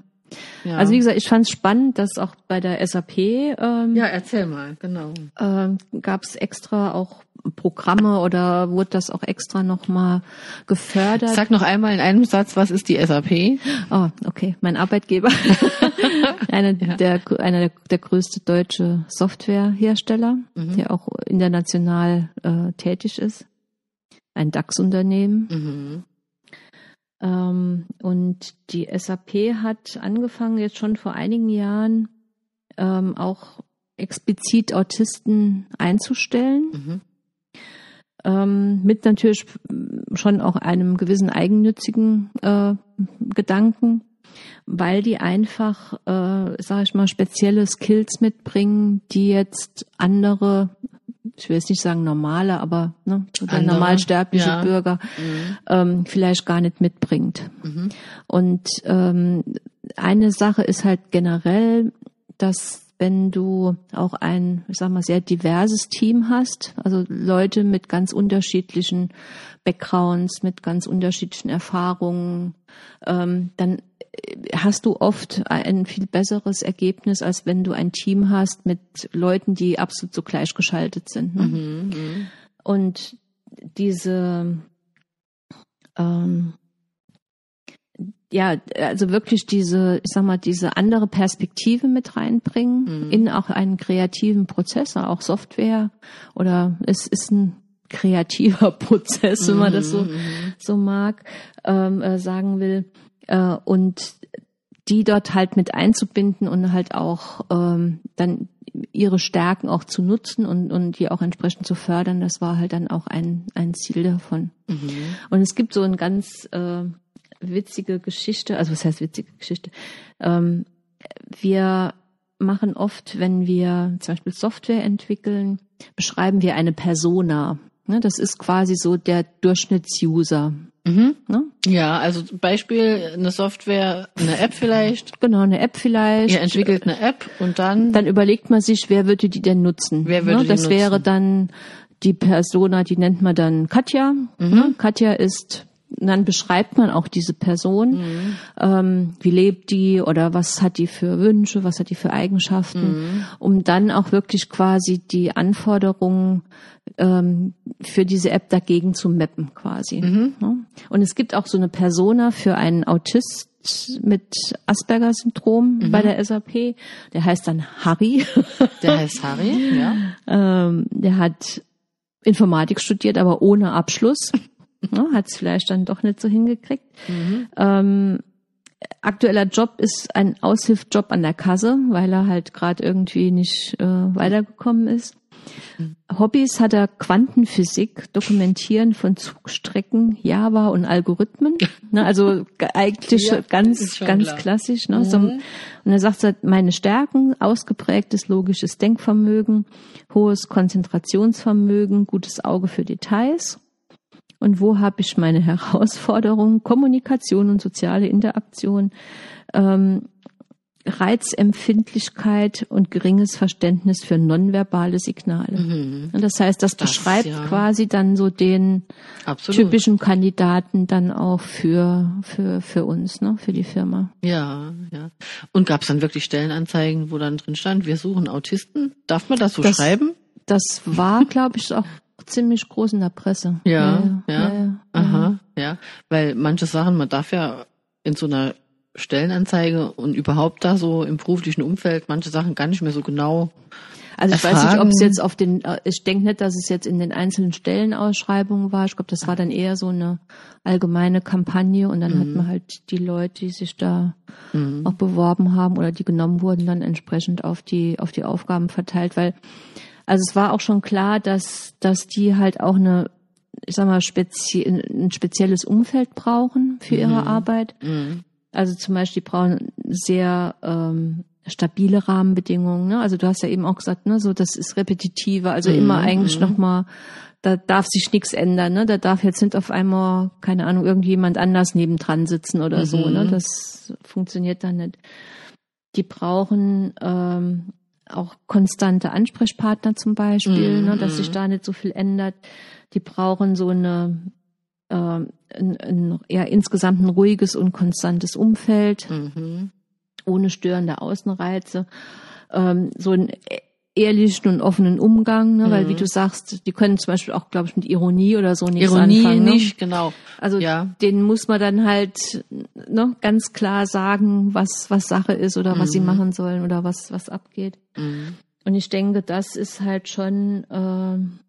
Ja. Also wie gesagt, ich fand es spannend, dass auch bei der SAP ähm, ja, erzähl mal, genau. ähm, gab es extra auch Programme oder wurde das auch extra nochmal gefördert? Sag noch einmal in einem Satz, was ist die SAP? Oh, okay, mein Arbeitgeber. einer, Ja. der, einer der, der größte deutsche Softwarehersteller, Mhm. der auch international äh, tätig ist. Ein DAX-Unternehmen. Mhm. Ähm, und die SAP hat angefangen, jetzt schon vor einigen Jahren, ähm, auch explizit Autisten einzustellen. Mhm. ähm, mit natürlich schon auch einem gewissen eigennützigen äh, Gedanken, weil die einfach, äh, sage ich mal, spezielle Skills mitbringen, die jetzt andere, ich will jetzt nicht sagen normale, aber ne, der Andere, normalsterbliche ja. Bürger Mhm. ähm, vielleicht gar nicht mitbringt. Mhm. Und ähm, eine Sache ist halt generell, dass wenn du auch ein, ich sag mal, sehr diverses Team hast, also Leute mit ganz unterschiedlichen Backgrounds, mit ganz unterschiedlichen Erfahrungen, ähm, dann hast du oft ein viel besseres Ergebnis, als wenn du ein Team hast mit Leuten, die absolut so gleichgeschaltet sind. Ne? Mhm. Mhm. Und diese, ähm, ja, also wirklich diese, ich sag mal, diese andere Perspektive mit reinbringen Mhm. in auch einen kreativen Prozess, auch Software oder es ist ein kreativer Prozess, wenn man das so, Mhm. so mag, ähm, äh, sagen will. Äh, und die dort halt mit einzubinden und halt auch ähm, dann ihre Stärken auch zu nutzen und, und die auch entsprechend zu fördern, das war halt dann auch ein, ein Ziel davon. Mhm. Und es gibt so eine ganz äh, witzige Geschichte, also was heißt witzige Geschichte? Ähm, wir machen oft, wenn wir zum Beispiel Software entwickeln, beschreiben wir eine Persona. Ne, das ist quasi so der Durchschnittsuser. Mhm. Ne? Ja, also Beispiel eine Software, eine App vielleicht. Genau, eine App vielleicht. Ihr entwickelt eine App und dann, Dann überlegt man sich, wer würde die denn nutzen? Wer würde ne? die Das nutzen? wäre dann die Persona, die nennt man dann Katja. Mhm. Ne? Katja ist, dann beschreibt man auch diese Person. Mhm. Ähm, wie lebt die oder was hat die für Wünsche, was hat die für Eigenschaften, Mhm. um dann auch wirklich quasi die Anforderungen ähm, für diese App dagegen zu mappen quasi. Mhm. Und es gibt auch so eine Persona für einen Autist mit Asperger-Syndrom Mhm. bei der SAP. Der heißt dann Harry. der heißt Harry, ja. ähm, der hat Informatik studiert, aber ohne Abschluss. ne, hat es vielleicht dann doch nicht so hingekriegt. Mhm. Ähm, aktueller Job ist ein Aushilfsjob an der Kasse, weil er halt gerade irgendwie nicht äh, weitergekommen ist. Hobbys hat er Quantenphysik, Dokumentieren von Zugstrecken, Java und Algorithmen. Ne, also ge- eigentlich Ja, ganz, ganz klar. Mhm. klassisch. Ne? So, und er sagt, meine Stärken, ausgeprägtes logisches Denkvermögen, hohes Konzentrationsvermögen, gutes Auge für Details. Und wo habe ich meine Herausforderungen? Kommunikation und soziale Interaktion, ähm, Reizempfindlichkeit und geringes Verständnis für nonverbale Signale. Und das heißt, das, Mhm. Das, beschreibt ja. quasi dann so den Absolut. typischen Kandidaten dann auch für, für, für uns, ne, für die Firma. Ja, ja. Und gab es dann wirklich Stellenanzeigen, wo dann drin stand, wir suchen Autisten? Darf man das so Das- schreiben? Das war, glaube ich, auch ziemlich groß in der Presse. Ja, ja. ja, ja. Aha, ja. Weil manche Sachen, man darf ja in so einer Stellenanzeige und überhaupt da so im beruflichen Umfeld manche Sachen gar nicht mehr so genau. Also ich weiß nicht, ob es jetzt auf den, äh, ich denke nicht, dass es jetzt in den einzelnen Stellenausschreibungen war. Ich glaube, das war dann eher so eine allgemeine Kampagne und dann hat man halt die Leute, die sich da Mhm. auch beworben haben oder die genommen wurden, dann entsprechend auf die, auf die Aufgaben verteilt, weil, also es war auch schon klar, dass, dass die halt auch eine, ich sag mal, spezi ein spezielles Umfeld brauchen für ihre Arbeit. Mhm. Also zum Beispiel, die brauchen sehr ähm, stabile Rahmenbedingungen. Ne? Also du hast ja eben auch gesagt, ne, so das ist repetitiver, also Mhm, immer eigentlich mhm. noch mal, da darf sich nichts ändern. Ne? Da darf jetzt nicht auf einmal, keine Ahnung, irgendjemand anders nebendran sitzen oder so. Mhm. Ne? Das funktioniert dann nicht. Die brauchen ähm, auch konstante Ansprechpartner zum Beispiel, Mhm, ne, dass sich mhm. da nicht so viel ändert. Die brauchen so eine ähm, ein, ein, ja, insgesamt ein ruhiges und konstantes Umfeld, Mhm. ohne störende Außenreize, ähm, so einen ehrlichen und offenen Umgang, ne? weil Mhm. wie du sagst, die können zum Beispiel auch, glaube ich, mit Ironie oder so nichts Ironie anfangen. nicht, genau. Ne? Also Ja. denen muss man dann halt ne, ganz klar sagen, was, was Sache ist oder was sie Mhm. machen sollen oder was, was abgeht. Mhm. Und ich denke, das ist halt schon, ähm,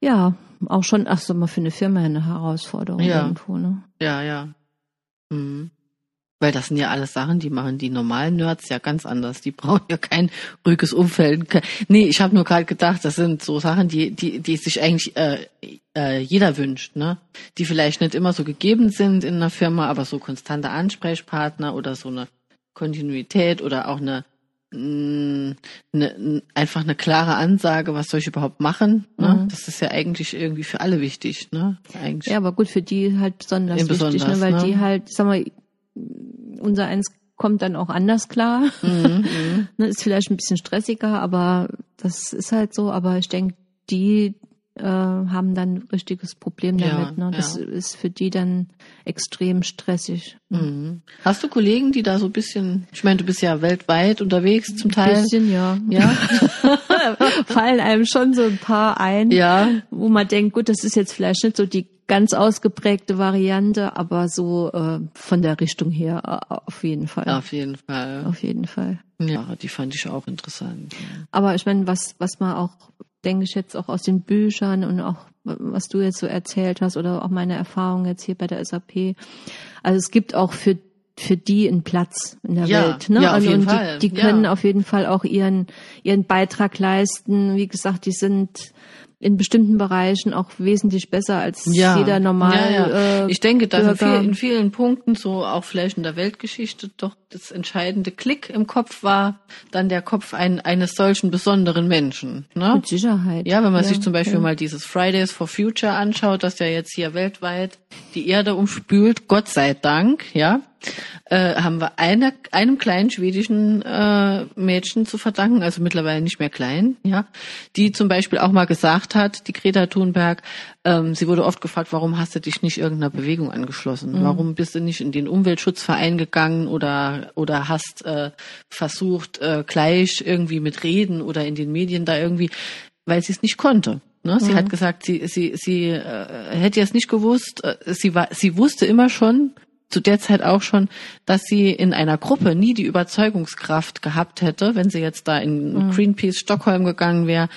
ja, auch schon, ach so, mal für eine Firma eine Herausforderung Ja. irgendwo, ne? Ja, ja. Mhm. Weil das sind ja alles Sachen, die machen die normalen Nerds ja ganz anders. Die brauchen ja kein ruhiges Umfeld. Nee, ich habe nur gerade gedacht, das sind so Sachen, die, die, die sich eigentlich äh, äh, jeder wünscht, ne? Die vielleicht nicht immer so gegeben sind in einer Firma, aber so konstante Ansprechpartner oder so eine Kontinuität oder auch eine, mh, eine n- einfach eine klare Ansage, was soll ich überhaupt machen. Ne? Mhm. Das ist ja eigentlich irgendwie für alle wichtig, ne? Eigentlich. Ja, aber gut, für die halt besonders Ja, wichtig, besonders, ne? weil ne? die halt, sag mal, unser eins kommt dann auch anders klar. Mhm, mhm. ne? Ist vielleicht ein bisschen stressiger, aber das ist halt so. Aber ich denke, die äh, haben dann ein richtiges Problem Ja, damit. Ne? Das ja. ist für die dann extrem stressig. ne? Mhm. Hast du Kollegen, die da so ein bisschen, ich meine, du bist ja weltweit unterwegs zum Teil. Bisschen, ja. Ja, Fallen einem schon so ein paar ein, ja, wo man denkt, gut, das ist jetzt vielleicht nicht so die ganz ausgeprägte Variante, aber so äh, von der Richtung her äh, auf jeden Fall. auf jeden Fall. Auf jeden Fall. Ja, die fand ich auch interessant. Aber ich meine, was, was man auch, denke ich jetzt auch aus den Büchern und auch was du jetzt so erzählt hast oder auch meine Erfahrungen jetzt hier bei der SAP. Also es gibt auch für für die einen Platz in der Ja, Welt. Ne? ja, auf also, jeden und Fall, die, die ja. können auf jeden Fall auch ihren ihren Beitrag leisten. Wie gesagt, die sind in bestimmten Bereichen auch wesentlich besser als Ja, jeder normal. ja, ja. Äh, ich denke, dass in, viel, in vielen Punkten, so auch vielleicht in der Weltgeschichte, doch das entscheidende Klick im Kopf war dann der Kopf ein, eines solchen besonderen Menschen. Ne? mit Sicherheit. Ja, wenn man sich zum Beispiel ja. mal dieses Fridays for Future anschaut, das ja jetzt hier weltweit die Erde umspült, Gott sei Dank, ja, äh, haben wir einer, einem kleinen schwedischen äh, Mädchen zu verdanken, also mittlerweile nicht mehr klein, ja, die zum Beispiel auch mal gesagt hat, die Greta Thunberg, ähm, sie wurde oft gefragt, warum hast du dich nicht irgendeiner Bewegung angeschlossen? Mhm. Warum bist du nicht in den Umweltschutzverein gegangen oder oder hast äh, versucht äh, gleich irgendwie mit Reden oder in den Medien da irgendwie, weil sie es nicht konnte. Ne? Sie Mhm. hat gesagt, sie sie sie äh, hätte es nicht gewusst. Äh, sie war sie wusste immer schon zu der Zeit auch schon, dass sie in einer Gruppe nie die Überzeugungskraft gehabt hätte, wenn sie jetzt da in Mhm. Greenpeace Stockholm gegangen wäre,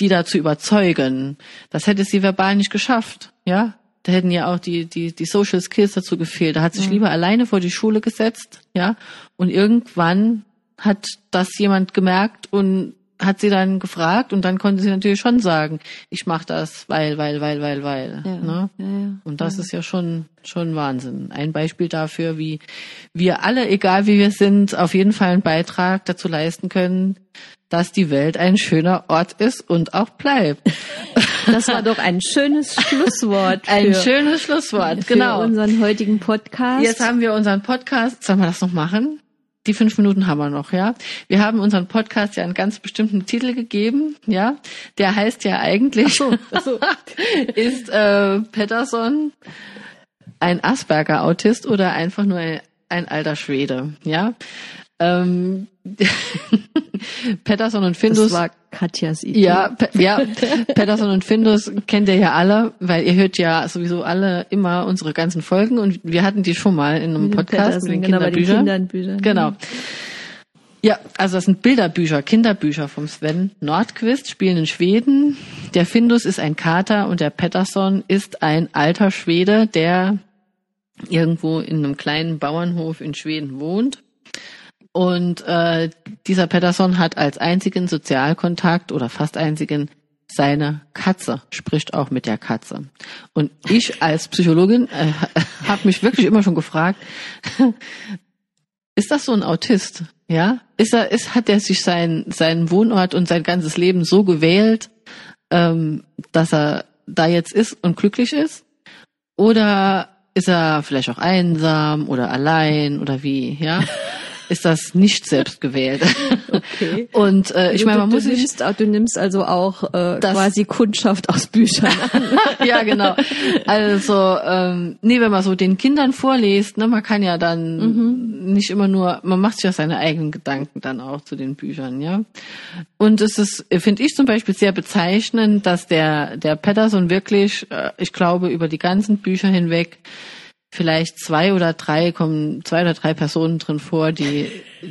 die da zu überzeugen. Das hätte sie verbal nicht geschafft, ja. Da hätten ja auch die, die, die Social Skills dazu gefehlt. Da hat sich lieber alleine vor die Schule gesetzt, ja. Und irgendwann hat das jemand gemerkt und hat sie dann gefragt und dann konnte sie natürlich schon sagen, ich mache das, weil, weil, weil, weil, weil. Ja, ne? ja, ja. Und das ist ja schon schon Wahnsinn. Ein Beispiel dafür, wie wir alle, egal wie wir sind, auf jeden Fall einen Beitrag dazu leisten können, dass die Welt ein schöner Ort ist und auch bleibt. Das war doch ein schönes Schlusswort. Ein für, schönes Schlusswort, für genau. unseren heutigen Podcast. Jetzt haben wir unseren Podcast, sollen wir das noch machen? Die fünf Minuten haben wir noch, ja. Wir haben unseren Podcast ja einen ganz bestimmten Titel gegeben, ja. Der heißt ja eigentlich, Ach so. ist äh, Patterson ein Asperger-Autist oder einfach nur ein, ein alter Schwede, ja. Ähm, Patterson und Findus das war Katjas Idee. ja, Pe ja, Patterson und Findus kennt ihr ja alle, weil ihr hört ja sowieso alle immer unsere ganzen Folgen und wir hatten die schon mal in einem Podcast mit den genau, bei den Kinderbüchern. Kinderbüchern. Genau. Ja, also das sind Bilderbücher, Kinderbücher vom Sven Nordquist, spielen in Schweden. Der Findus ist ein Kater und der Patterson ist ein alter Schwede, der irgendwo in einem kleinen Bauernhof in Schweden wohnt. Und äh, dieser Patterson hat als einzigen Sozialkontakt oder fast einzigen seine Katze, spricht auch mit der Katze. Und ich als Psychologin äh, habe mich wirklich immer schon gefragt, ist das so ein Autist? Ja, ist er, ist, hat er sich sein, seinen Wohnort und sein ganzes Leben so gewählt, ähm, dass er da jetzt ist und glücklich ist? Oder ist er vielleicht auch einsam oder allein oder wie? Ja, ist das nicht selbst gewählt? Okay. Und äh, ich meine, man du, muss du, nimmst, auch- du nimmst also auch äh, Das- quasi Kundschaft aus Büchern an. ja, genau. Also, ähm, nee, wenn man so den Kindern vorliest, ne, man kann ja dann nicht immer nur, man macht sich ja seine eigenen Gedanken dann auch zu den Büchern, ja. Und es ist, finde ich zum Beispiel sehr bezeichnend, dass der, der Patterson wirklich, äh, ich glaube, über die ganzen Bücher hinweg vielleicht zwei oder drei kommen zwei oder drei Personen drin vor, die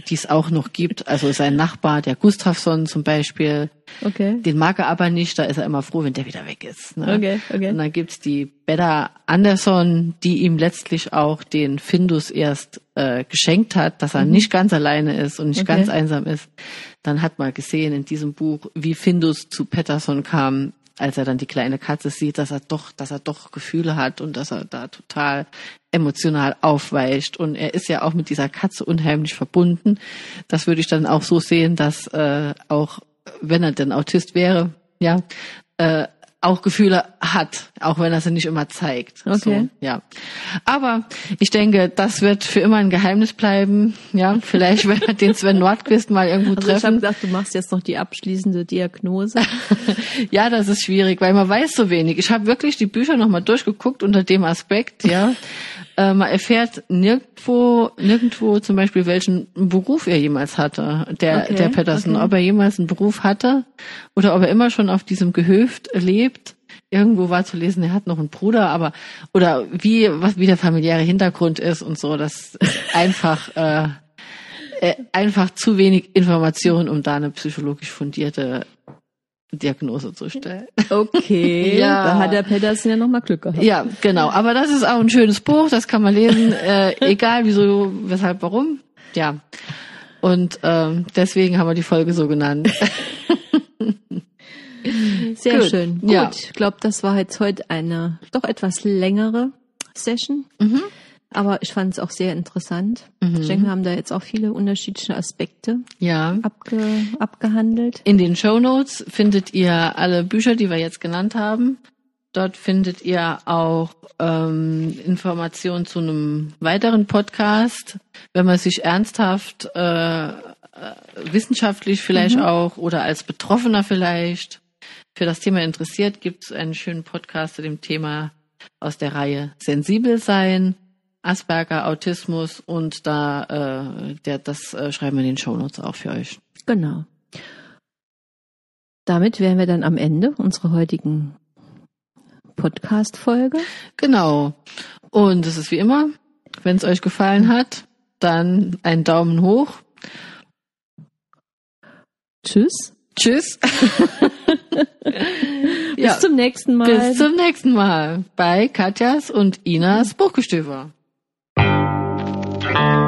die es auch noch gibt. Also sein Nachbar, der Gustafsson zum Beispiel, Okay. den mag er aber nicht, da ist er immer froh, wenn der wieder weg ist. Ne? Okay, okay. Und dann gibt's die Beda Anderson, die ihm letztlich auch den Findus erst äh, geschenkt hat, dass er nicht ganz alleine ist und nicht Mhm. Okay. ganz einsam ist. Dann hat man gesehen in diesem Buch, wie Findus zu Patterson kam, als er dann die kleine Katze sieht, dass er doch, dass er doch Gefühle hat und dass er da total emotional aufweicht. Und er ist ja auch mit dieser Katze unheimlich verbunden. Das würde ich dann auch so sehen, dass äh, auch wenn er denn Autist wäre, ja, äh, auch Gefühle hat, auch wenn er sie nicht immer zeigt. Okay. So, ja. Aber ich denke, das wird für immer ein Geheimnis bleiben. Ja, vielleicht wenn wir den Sven Nordquist mal irgendwo Also ich habe treffen. gesagt, du machst jetzt noch die abschließende Diagnose. Ja, das ist schwierig, weil man weiß so wenig. Ich habe wirklich die Bücher nochmal durchgeguckt unter dem Aspekt, ja. Äh, man erfährt nirgendwo, nirgendwo zum Beispiel, welchen Beruf er jemals hatte, der, Okay, der Patterson, okay. ob er jemals einen Beruf hatte oder ob er immer schon auf diesem Gehöft lebt. Irgendwo war zu lesen, er hat noch einen Bruder, aber oder wie was wie der familiäre Hintergrund ist und so. Das ist einfach äh, äh, einfach zu wenig Information, um da eine psychologisch fundierte Diagnose zu stellen. Okay. Ja. Da hat der Pedersen ja nochmal Glück gehabt. Ja, genau. Aber das ist auch ein schönes Buch, das kann man lesen, äh, egal wieso, weshalb, warum. Ja. Und ähm, deswegen haben wir die Folge so genannt. Sehr Gut. schön. Gut. Ja. Ich glaube, das war jetzt heute eine doch etwas längere Session. Mhm. Aber ich fand es auch sehr interessant. Ich denke, wir haben da jetzt auch viele unterschiedliche Aspekte Ja. abge abgehandelt. In den Show Notes findet ihr alle Bücher, die wir jetzt genannt haben. Dort findet ihr auch ähm, Informationen zu einem weiteren Podcast, wenn man sich ernsthaft äh, äh, wissenschaftlich vielleicht auch oder als Betroffener vielleicht für das Thema interessiert, gibt es einen schönen Podcast zu dem Thema aus der Reihe Sensibel sein, Asperger, Autismus und da äh, der, das äh, schreiben wir in den Show Notes auch für euch. Genau. Damit wären wir dann am Ende unserer heutigen Podcast-Folge. Genau. Und es ist wie immer, wenn es euch gefallen hat, dann einen Daumen hoch. Tschüss. Tschüss. ja, Bis zum nächsten Mal. bis zum nächsten Mal bei Katjas und Inas Buchgestöber. Thank you.